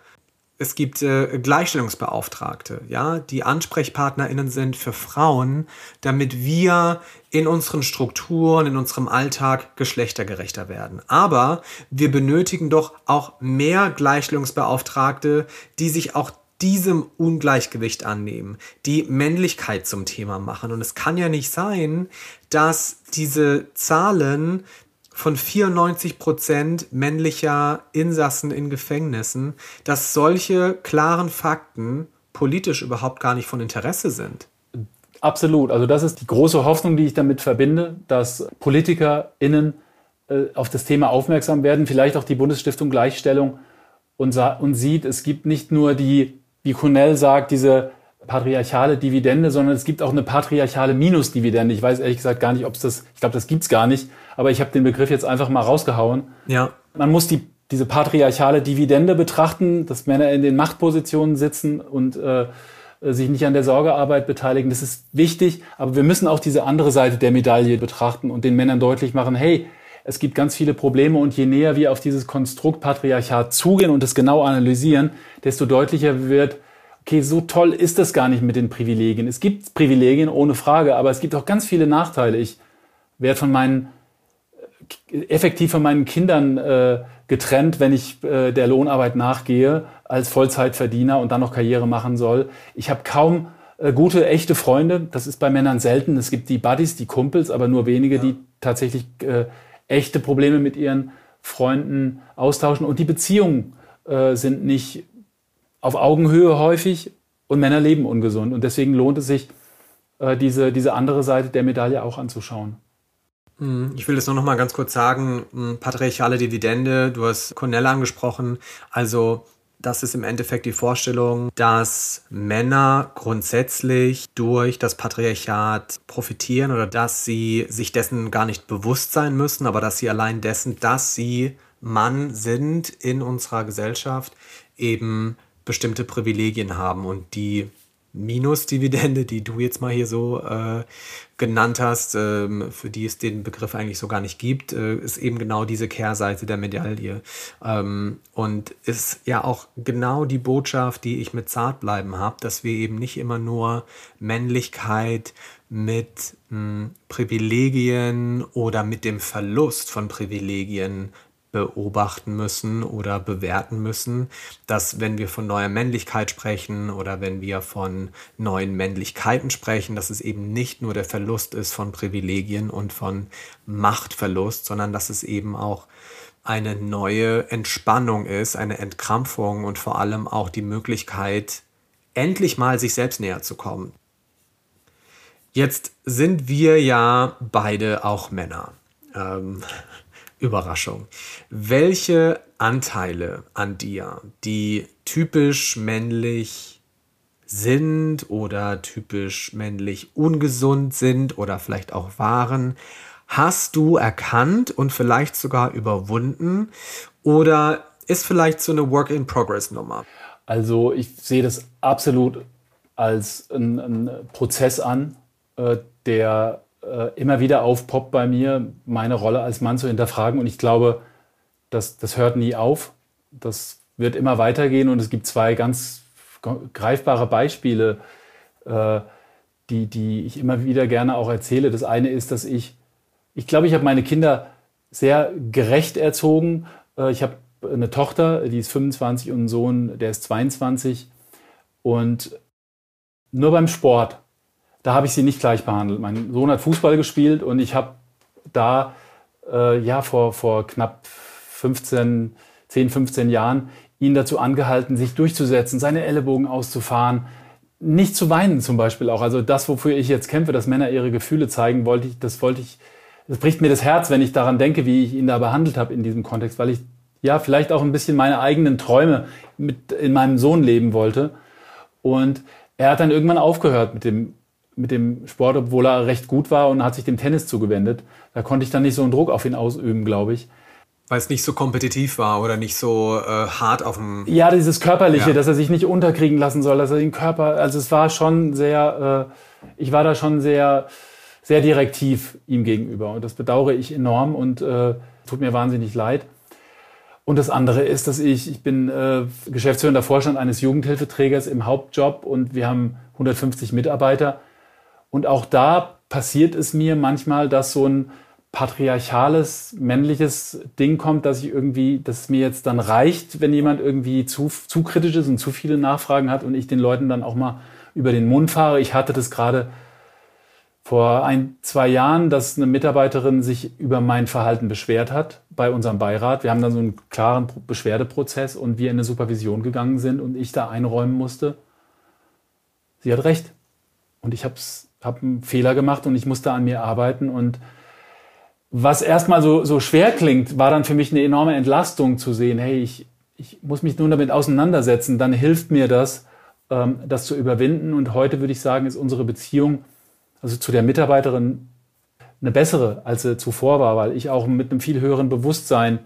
es gibt äh, Gleichstellungsbeauftragte, ja, die AnsprechpartnerInnen sind für Frauen, damit wir in unseren Strukturen, in unserem Alltag geschlechtergerechter werden. Aber wir benötigen doch auch mehr Gleichstellungsbeauftragte, die sich auch diesem Ungleichgewicht annehmen, die Männlichkeit zum Thema machen. Und es kann ja nicht sein, dass diese Zahlen von 94 Prozent männlicher Insassen in Gefängnissen, dass solche klaren Fakten politisch überhaupt gar nicht von Interesse sind. Absolut. Also das ist die große Hoffnung, die ich damit verbinde, dass PolitikerInnen äh, auf das Thema aufmerksam werden, vielleicht auch die Bundesstiftung Gleichstellung und, und sieht, es gibt nicht nur die wie Cornell sagt, diese patriarchale Dividende, sondern es gibt auch eine patriarchale Minusdividende. Ich weiß ehrlich gesagt gar nicht, ob es das, ich glaube, das gibt's gar nicht, aber ich habe den Begriff jetzt einfach mal rausgehauen. Ja. Man muss die, diese patriarchale Dividende betrachten, dass Männer in den Machtpositionen sitzen und äh, sich nicht an der Sorgearbeit beteiligen. Das ist wichtig, aber wir müssen auch diese andere Seite der Medaille betrachten und den Männern deutlich machen, hey, es gibt ganz viele Probleme und je näher wir auf dieses Konstrukt Patriarchat zugehen und es genau analysieren, desto deutlicher wird, okay, so toll ist das gar nicht mit den Privilegien. Es gibt Privilegien ohne Frage, aber es gibt auch ganz viele Nachteile. Ich werde von meinen effektiv von meinen Kindern äh, getrennt, wenn ich äh, der Lohnarbeit nachgehe als Vollzeitverdiener und dann noch Karriere machen soll. Ich habe kaum äh, gute, echte Freunde. Das ist bei Männern selten. Es gibt die Buddies, die Kumpels, aber nur wenige, ja. die tatsächlich äh, echte Probleme mit ihren Freunden austauschen und die Beziehungen äh, sind nicht auf Augenhöhe häufig und Männer leben ungesund und deswegen lohnt es sich, äh, diese, diese andere Seite der Medaille auch anzuschauen. Hm, ich will das nur noch mal ganz kurz sagen. Hm, patriarchale Dividende, du hast Cornell angesprochen. Also das ist im Endeffekt die Vorstellung, dass Männer grundsätzlich durch das Patriarchat profitieren oder dass sie sich dessen gar nicht bewusst sein müssen, aber dass sie allein dessen, dass sie Mann sind in unserer Gesellschaft, eben bestimmte Privilegien haben und die Minusdividende, die du jetzt mal hier so äh, genannt hast, ähm, für die es den Begriff eigentlich so gar nicht gibt, äh, ist eben genau diese Kehrseite der Medaille. Ähm, und ist ja auch genau die Botschaft, die ich mit Zartbleiben habe, dass wir eben nicht immer nur Männlichkeit mit mh, hm, Privilegien oder mit dem Verlust von Privilegien beobachten müssen oder bewerten müssen, dass wenn wir von neuer Männlichkeit sprechen oder wenn wir von neuen Männlichkeiten sprechen, dass es eben nicht nur der Verlust ist von Privilegien und von Machtverlust, sondern dass es eben auch eine neue Entspannung ist, eine Entkrampfung und vor allem auch die Möglichkeit, endlich mal sich selbst näher zu kommen. Jetzt sind wir ja beide auch Männer. Ähm, Überraschung. Welche Anteile an dir, die typisch männlich sind oder typisch männlich ungesund sind oder vielleicht auch waren, hast du erkannt und vielleicht sogar überwunden oder ist vielleicht so eine Work-in-Progress-Nummer? Also ich sehe das absolut als ein, ein Prozess an, äh, der immer wieder aufpoppt bei mir, meine Rolle als Mann zu hinterfragen. Und ich glaube, das, das hört nie auf. Das wird immer weitergehen. Und es gibt zwei ganz greifbare Beispiele, äh, die, die ich immer wieder gerne auch erzähle. Das eine ist, dass ich, ich glaube, ich habe meine Kinder sehr gerecht erzogen. Äh, ich habe eine Tochter, die ist 25 und einen Sohn, der ist 22. Und nur beim Sport, da habe ich sie nicht gleich behandelt. Mein Sohn hat Fußball gespielt und ich habe da äh, ja vor, vor knapp 15, 10, 15 Jahren ihn dazu angehalten, sich durchzusetzen, seine Ellenbogen auszufahren, nicht zu weinen zum Beispiel auch. Also das, wofür ich jetzt kämpfe, dass Männer ihre Gefühle zeigen, wollte ich, das wollte ich, das bricht mir das Herz, wenn ich daran denke, wie ich ihn da behandelt habe in diesem Kontext, weil ich ja vielleicht auch ein bisschen meine eigenen Träume mit in meinem Sohn leben wollte. Und er hat dann irgendwann aufgehört mit dem, mit dem Sport, obwohl er recht gut war und hat sich dem Tennis zugewendet. Da konnte ich dann nicht so einen Druck auf ihn ausüben, glaube ich. Weil es nicht so kompetitiv war oder nicht so äh, hart auf dem. Ja, dieses Körperliche, ja. dass er sich nicht unterkriegen lassen soll, dass er den Körper. Also es war schon sehr, äh, ich war da schon sehr, sehr direktiv ihm gegenüber. Und das bedauere ich enorm und äh, tut mir wahnsinnig leid. Und das andere ist, dass ich, ich bin äh, geschäftsführender Vorstand eines Jugendhilfeträgers im Hauptjob und wir haben 150 Mitarbeiter. Und auch da passiert es mir manchmal, dass so ein patriarchales, männliches Ding kommt, dass ich irgendwie, dass es mir jetzt dann reicht, wenn jemand irgendwie zu, zu kritisch ist und zu viele Nachfragen hat und ich den Leuten dann auch mal über den Mund fahre. Ich hatte das gerade vor ein, zwei Jahren, dass eine Mitarbeiterin sich über mein Verhalten beschwert hat bei unserem Beirat. Wir haben dann so einen klaren Beschwerdeprozess und wir in eine Supervision gegangen sind und ich da einräumen musste. Sie hat recht. Und ich habe hab einen Fehler gemacht und ich musste an mir arbeiten und was erstmal so, so schwer klingt, war dann für mich eine enorme Entlastung zu sehen, hey, ich, ich muss mich nun damit auseinandersetzen, dann hilft mir das, ähm, das zu überwinden. Und heute würde ich sagen, ist unsere Beziehung, also zu der Mitarbeiterin, eine bessere, als sie zuvor war, weil ich auch mit einem viel höheren Bewusstsein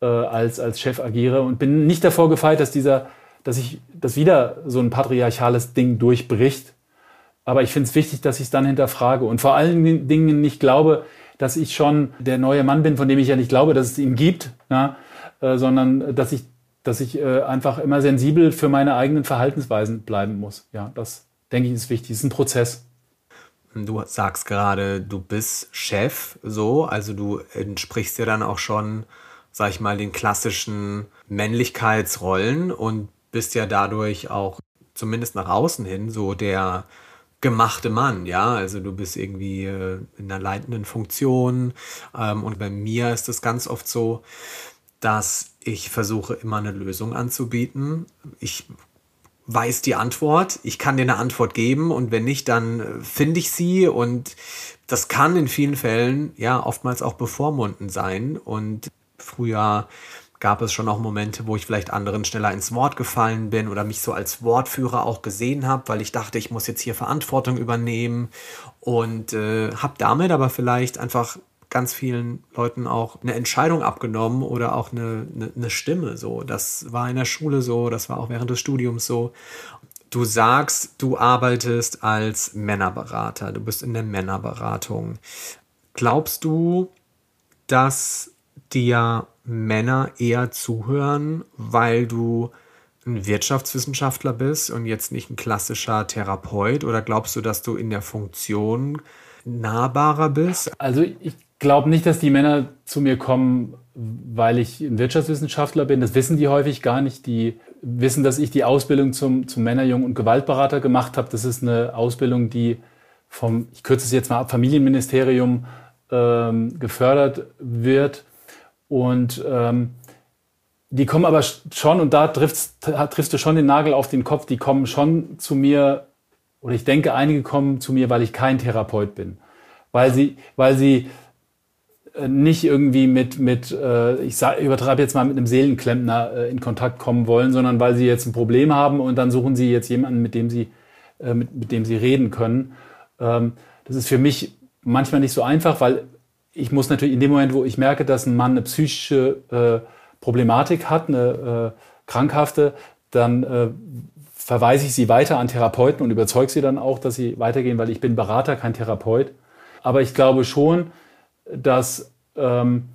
äh, als, als Chef agiere und bin nicht davor gefeit, dass dieser, dass ich, dass wieder so ein patriarchales Ding durchbricht. Aber ich finde es wichtig, dass ich es dann hinterfrage und vor allen Dingen nicht glaube, dass ich schon der neue Mann bin, von dem ich ja nicht glaube, dass es ihn gibt, ja, äh, sondern dass ich, dass ich äh, einfach immer sensibel für meine eigenen Verhaltensweisen bleiben muss. Ja, das denke ich ist wichtig. Es ist ein Prozess. Du sagst gerade, du bist Chef, so, also du entsprichst ja dann auch schon, sag ich mal, den klassischen Männlichkeitsrollen und bist ja dadurch auch zumindest nach außen hin so der gemachte Mann, ja, also du bist irgendwie äh, in einer leitenden Funktion. Ähm, und bei mir ist es ganz oft so, dass ich versuche immer eine Lösung anzubieten. Ich weiß die Antwort, ich kann dir eine Antwort geben. Und wenn nicht, dann äh, finde ich sie. Und das kann in vielen Fällen ja oftmals auch bevormundend sein. Und früher gab es schon auch Momente, wo ich vielleicht anderen schneller ins Wort gefallen bin oder mich so als Wortführer auch gesehen habe, weil ich dachte, ich muss jetzt hier Verantwortung übernehmen und äh, habe damit aber vielleicht einfach ganz vielen Leuten auch eine Entscheidung abgenommen oder auch eine, eine, eine Stimme. So, das war in der Schule so, das war auch während des Studiums so. Du sagst, du arbeitest als Männerberater, du bist in der Männerberatung. Glaubst du, dass dir Männer eher zuhören, weil du ein Wirtschaftswissenschaftler bist und jetzt nicht ein klassischer Therapeut? Oder glaubst du, dass du in der Funktion nahbarer bist? Also ich glaube nicht, dass die Männer zu mir kommen, weil ich ein Wirtschaftswissenschaftler bin. Das wissen die häufig gar nicht. Die wissen, dass ich die Ausbildung zum, zum Männer-, Jung- und Gewaltberater gemacht habe. Das ist eine Ausbildung, die vom, ich kürze es jetzt mal ab, Familienministerium ähm, gefördert wird. Und ähm, die kommen aber schon, und da triffst, triffst du schon den Nagel auf den Kopf, die kommen schon zu mir, oder ich denke, einige kommen zu mir, weil ich kein Therapeut bin. Weil sie, weil sie äh, nicht irgendwie mit, mit äh, ich sag, übertreibe jetzt mal mit einem Seelenklempner äh, in Kontakt kommen wollen, sondern weil sie jetzt ein Problem haben und dann suchen sie jetzt jemanden, mit dem sie, mit, mit dem sie reden können. Ähm, das ist für mich manchmal nicht so einfach, weil ich muss natürlich in dem Moment, wo ich merke, dass ein Mann eine psychische äh, Problematik hat, eine äh, krankhafte, dann äh, verweise ich sie weiter an Therapeuten und überzeuge sie dann auch, dass sie weitergehen, weil ich bin Berater, kein Therapeut. Aber ich glaube schon, dass ähm,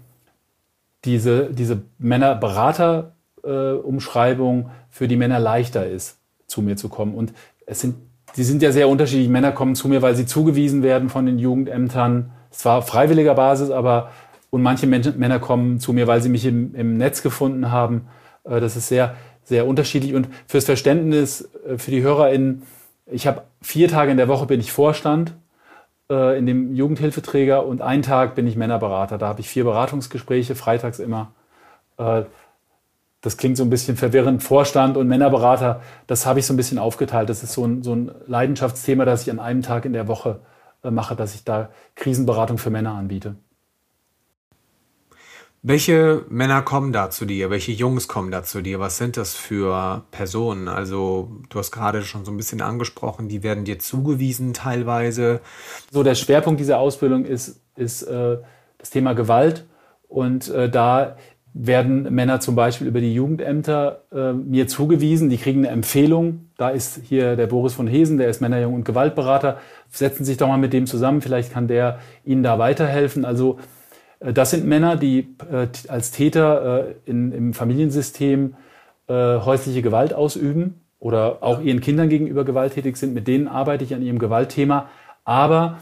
diese, diese Männer-Berater-Umschreibung äh, für die Männer leichter ist, zu mir zu kommen. Und es sind, die sind ja sehr unterschiedlich. Männer kommen zu mir, weil sie zugewiesen werden von den Jugendämtern. Zwar auf freiwilliger Basis, aber und manche Männer kommen zu mir, weil sie mich im, im Netz gefunden haben. Äh, das ist sehr, sehr unterschiedlich. Und fürs Verständnis, äh, für die HörerInnen, ich habe vier Tage in der Woche bin ich Vorstand äh, in dem Jugendhilfeträger und einen Tag bin ich Männerberater. Da habe ich vier Beratungsgespräche, freitags immer. Äh, das klingt so ein bisschen verwirrend. Vorstand und Männerberater, das habe ich so ein bisschen aufgeteilt. Das ist so ein, so ein Leidenschaftsthema, das ich an einem Tag in der Woche mache, dass ich da Krisenberatung für Männer anbiete. Welche Männer kommen da zu dir? Welche Jungs kommen da zu dir? Was sind das für Personen? Also, du hast gerade schon so ein bisschen angesprochen, die werden dir zugewiesen teilweise. So, der Schwerpunkt dieser Ausbildung ist, ist äh, das Thema Gewalt. Und äh, da werden Männer zum Beispiel über die Jugendämter äh, mir zugewiesen. Die kriegen eine Empfehlung. Da ist hier der Boris von Hesen, der ist Männer-, Jung- und Gewaltberater. Setzen sich doch mal mit dem zusammen. Vielleicht kann der Ihnen da weiterhelfen. Also, äh, das sind Männer, die äh, als Täter äh, in, im Familiensystem häusliche Gewalt ausüben oder auch ihren Kindern gegenüber gewalttätig sind. Mit denen arbeite ich an ihrem Gewaltthema. Aber,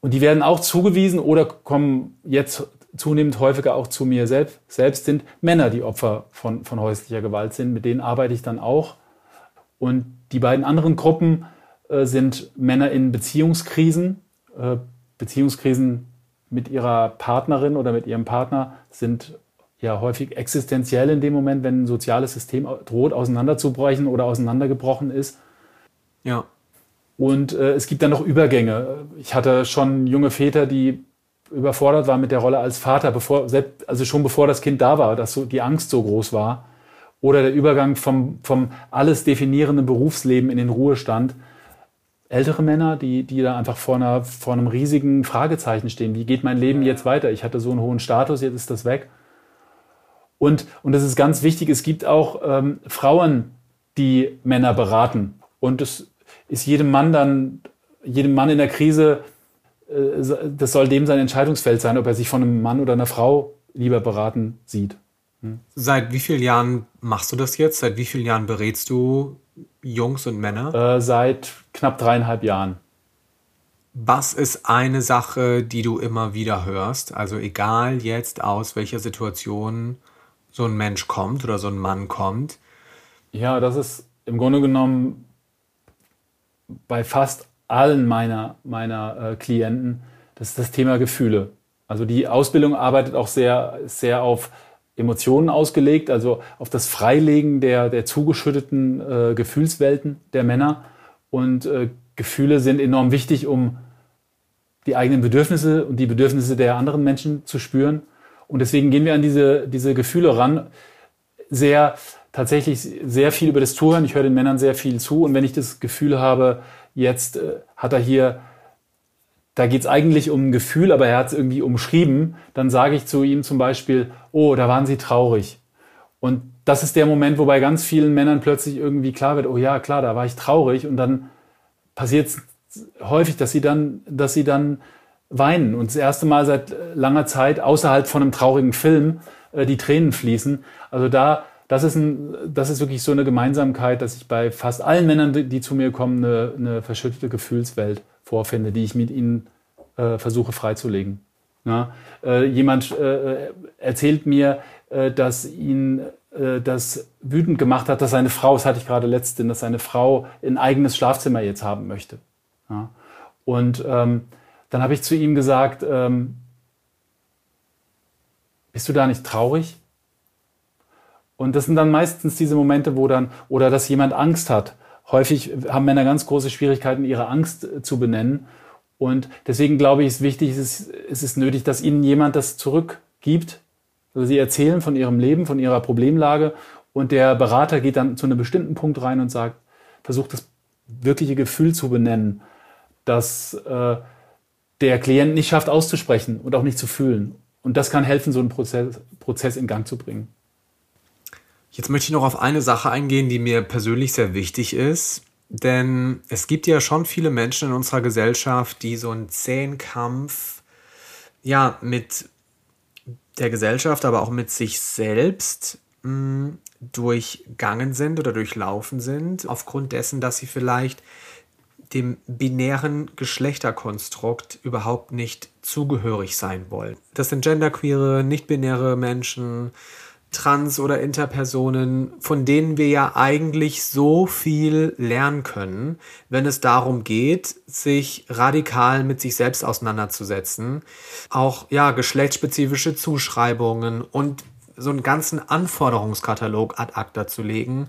und die werden auch zugewiesen oder kommen jetzt zunehmend häufiger auch zu mir selbst, selbst sind Männer, die Opfer von, von häuslicher Gewalt sind. Mit denen arbeite ich dann auch. Und die beiden anderen Gruppen äh, sind Männer in Beziehungskrisen. Äh, Beziehungskrisen mit ihrer Partnerin oder mit ihrem Partner sind ja häufig existenziell in dem Moment, wenn ein soziales System droht, auseinanderzubrechen oder auseinandergebrochen ist. Ja. Und äh, es gibt dann noch Übergänge. Ich hatte schon junge Väter, die überfordert waren mit der Rolle als Vater, bevor, selbst, also schon bevor das Kind da war, dass so die Angst so groß war. Oder der Übergang vom, vom alles definierenden Berufsleben in den Ruhestand ältere Männer, die, die da einfach vor, einer, vor einem riesigen Fragezeichen stehen. Wie geht mein Leben jetzt weiter? Ich hatte so einen hohen Status, jetzt ist das weg. Und, und das ist ganz wichtig, es gibt auch ähm, Frauen, die Männer beraten. Und es ist jedem Mann dann, jedem Mann in der Krise, das soll dem sein Entscheidungsfeld sein, ob er sich von einem Mann oder einer Frau lieber beraten sieht. Hm. Seit wie vielen Jahren machst du das jetzt? Seit wie vielen Jahren berätst du Jungs und Männer? Äh, seit knapp dreieinhalb Jahren. Was ist eine Sache, die du immer wieder hörst? Also egal jetzt aus welcher Situation so ein Mensch kommt oder so ein Mann kommt. Ja, das ist im Grunde genommen bei fast allen meiner, meiner äh, Klienten, das ist das Thema Gefühle. Also die Ausbildung arbeitet auch sehr, sehr auf Emotionen ausgelegt, also auf das Freilegen der, der zugeschütteten äh, Gefühlswelten der Männer. Und äh, Gefühle sind enorm wichtig, um die eigenen Bedürfnisse und die Bedürfnisse der anderen Menschen zu spüren. Und deswegen gehen wir an diese, diese Gefühle ran. Sehr, tatsächlich sehr viel über das Zuhören. Ich höre den Männern sehr viel zu. Und wenn ich das Gefühl habe, jetzt äh, hat er hier da geht es eigentlich um ein Gefühl, aber er hat es irgendwie umschrieben, dann sage ich zu ihm zum Beispiel, oh, da waren Sie traurig. Und das ist der Moment, wo bei ganz vielen Männern plötzlich irgendwie klar wird, oh ja, klar, da war ich traurig. Und dann passiert es häufig, dass sie dann, dass sie dann weinen und das erste Mal seit langer Zeit außerhalb von einem traurigen Film äh, die Tränen fließen. Also da, das ist, ein, das ist wirklich so eine Gemeinsamkeit, dass ich bei fast allen Männern, die, die zu mir kommen, eine, eine verschüttete Gefühlswelt vorfinde, die ich mit ihnen äh, versuche freizulegen. Ja? Äh, jemand äh, erzählt mir, äh, dass ihn äh, das wütend gemacht hat, dass seine Frau, das hatte ich gerade letztens, dass seine Frau ein eigenes Schlafzimmer jetzt haben möchte. Ja? Und ähm, dann habe ich zu ihm gesagt, ähm, bist du da nicht traurig? Und das sind dann meistens diese Momente, wo dann, oder dass jemand Angst hat häufig haben Männer ganz große Schwierigkeiten, ihre Angst äh, zu benennen. Und deswegen glaube ich, ist wichtig, es ist, es ist nötig, dass ihnen jemand das zurückgibt. Also sie erzählen von ihrem Leben, von ihrer Problemlage und der Berater geht dann zu einem bestimmten Punkt rein und sagt, versucht das wirkliche Gefühl zu benennen, das äh, der Klient nicht schafft auszusprechen und auch nicht zu fühlen. Und das kann helfen, so einen Prozess, Prozess in Gang zu bringen. Jetzt möchte ich noch auf eine Sache eingehen, die mir persönlich sehr wichtig ist. Denn es gibt ja schon viele Menschen in unserer Gesellschaft, die so einen zähen Kampf ja, mit der Gesellschaft, aber auch mit sich selbst mh, mm, durchgangen sind oder durchlaufen sind, aufgrund dessen, dass sie vielleicht dem binären Geschlechterkonstrukt überhaupt nicht zugehörig sein wollen. Das sind genderqueere, nicht-binäre Menschen, Trans- oder Interpersonen, von denen wir ja eigentlich so viel lernen können, wenn es darum geht, sich radikal mit sich selbst auseinanderzusetzen, auch ja geschlechtsspezifische Zuschreibungen und so einen ganzen Anforderungskatalog ad acta zu legen,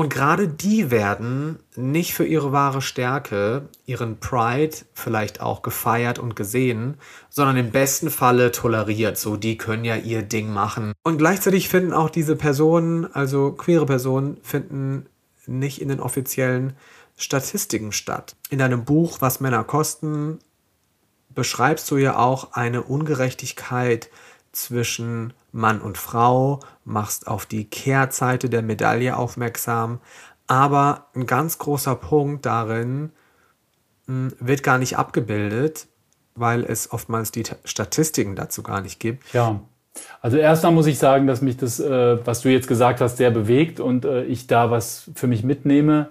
und gerade die werden nicht für ihre wahre Stärke, ihren Pride vielleicht auch gefeiert und gesehen, sondern im besten Falle toleriert. So, die können ja ihr Ding machen. Und gleichzeitig finden auch diese Personen, also queere Personen, finden nicht in den offiziellen Statistiken statt. In deinem Buch Was Männer kosten beschreibst du ja auch eine Ungerechtigkeit zwischen Mann und Frau, machst auf die Kehrseite der Medaille aufmerksam. Aber ein ganz großer Punkt darin hm, wird gar nicht abgebildet, weil es oftmals die Statistiken dazu gar nicht gibt. Ja. Also erstmal muss ich sagen, dass mich das, äh, was du jetzt gesagt hast, sehr bewegt und äh, ich da was für mich mitnehme,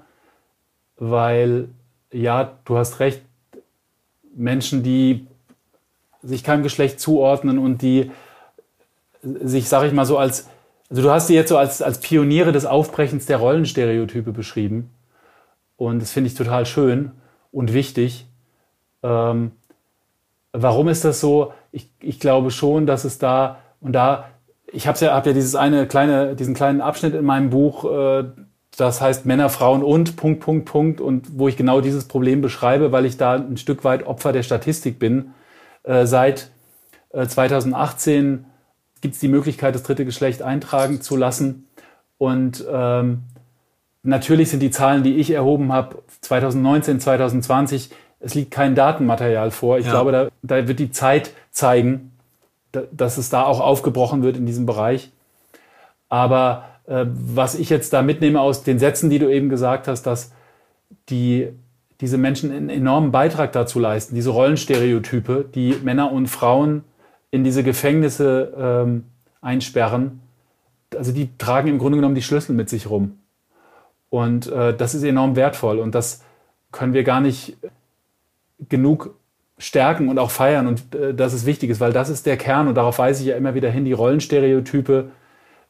weil ja, du hast recht, Menschen, die sich keinem Geschlecht zuordnen und die sich, sag ich mal, so als, also du hast sie jetzt so als, als Pioniere des Aufbrechens der Rollenstereotype beschrieben. Und das finde ich total schön und wichtig. Ähm, warum ist das so? Ich, ich glaube schon, dass es da, und da, ich habe ja, hab ja dieses eine kleine, diesen kleinen Abschnitt in meinem Buch, äh, das heißt Männer, Frauen und Punkt, Punkt, Punkt, und wo ich genau dieses Problem beschreibe, weil ich da ein Stück weit Opfer der Statistik bin. Äh, seit äh, 2018 gibt es die Möglichkeit, das dritte Geschlecht eintragen zu lassen. Und ähm, natürlich sind die Zahlen, die ich erhoben habe, 2019, 2020, es liegt kein Datenmaterial vor. Ich ja. glaube, da, da wird die Zeit zeigen, da, dass es da auch aufgebrochen wird in diesem Bereich. Aber äh, was ich jetzt da mitnehme aus den Sätzen, die du eben gesagt hast, dass die, diese Menschen einen enormen Beitrag dazu leisten, diese Rollenstereotype, die Männer und Frauen in diese Gefängnisse ähm, einsperren, also die tragen im Grunde genommen die Schlüssel mit sich rum. Und äh, das ist enorm wertvoll und das können wir gar nicht genug stärken und auch feiern. Und äh, das ist wichtig weil das ist der Kern und darauf weise ich ja immer wieder hin, die Rollenstereotype,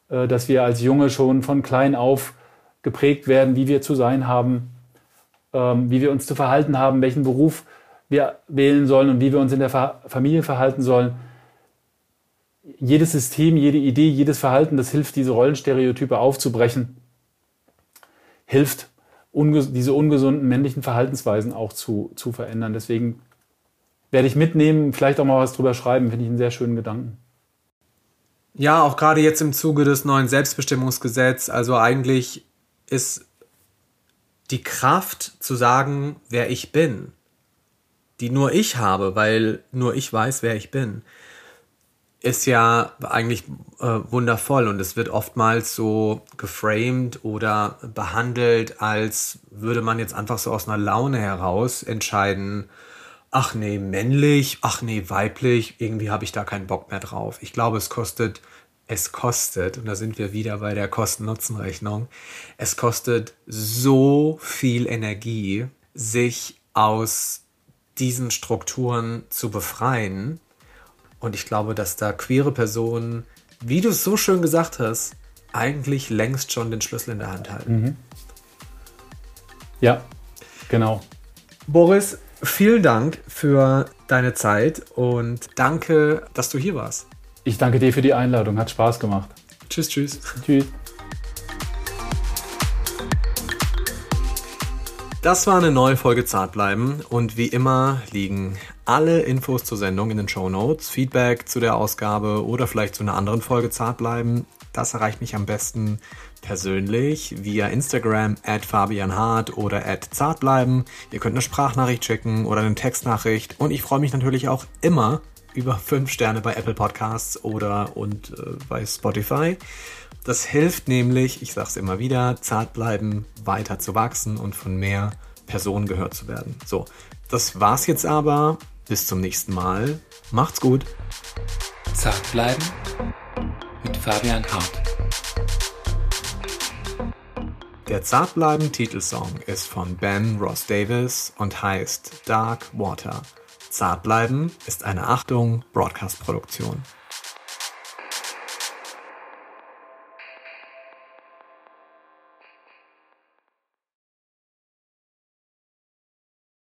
äh, dass wir als Junge schon von klein auf geprägt werden, wie wir zu sein haben, ähm, wie wir uns zu verhalten haben, welchen Beruf wir wählen sollen und wie wir uns in der Fa Familie verhalten sollen jedes System, jede Idee, jedes Verhalten, das hilft, diese Rollenstereotype aufzubrechen, hilft, unges diese ungesunden männlichen Verhaltensweisen auch zu, zu verändern. Deswegen werde ich mitnehmen, vielleicht auch mal was drüber schreiben, finde ich einen sehr schönen Gedanken. Ja, auch gerade jetzt im Zuge des neuen Selbstbestimmungsgesetzes, also eigentlich ist die Kraft zu sagen, wer ich bin, die nur ich habe, weil nur ich weiß, wer ich bin, ist ja eigentlich äh, wundervoll und es wird oftmals so geframed oder behandelt, als würde man jetzt einfach so aus einer Laune heraus entscheiden, ach nee, männlich, ach nee, weiblich, irgendwie habe ich da keinen Bock mehr drauf. Ich glaube, es kostet, es kostet, und da sind wir wieder bei der Kosten-Nutzen-Rechnung, es kostet so viel Energie, sich aus diesen Strukturen zu befreien und ich glaube, dass da queere Personen, wie du es so schön gesagt hast, eigentlich längst schon den Schlüssel in der Hand halten. Mhm. Ja, genau. Boris, vielen Dank für deine Zeit und danke, dass du hier warst. Ich danke dir für die Einladung, hat Spaß gemacht. Tschüss, tschüss. Tschüss. Das war eine neue Folge Zartbleiben und wie immer liegen alle Infos zur Sendung in den Show Notes. Feedback zu der Ausgabe oder vielleicht zu einer anderen Folge Zartbleiben, das erreicht mich am besten persönlich via Instagram at fabianhart oder at zartbleiben. Ihr könnt eine Sprachnachricht schicken oder eine Textnachricht und ich freue mich natürlich auch immer über 5 Sterne bei Apple Podcasts oder und äh, bei Spotify. Das hilft nämlich, ich sag's immer wieder, zart bleiben, weiter zu wachsen und von mehr Personen gehört zu werden. So, das war's jetzt aber. Bis zum nächsten Mal. Macht's gut. Zart bleiben mit Fabian Hart. Der Zartbleiben Titelsong ist von Ben Ross Davis und heißt Dark Water. Zartbleiben ist eine Achtung Broadcast Produktion.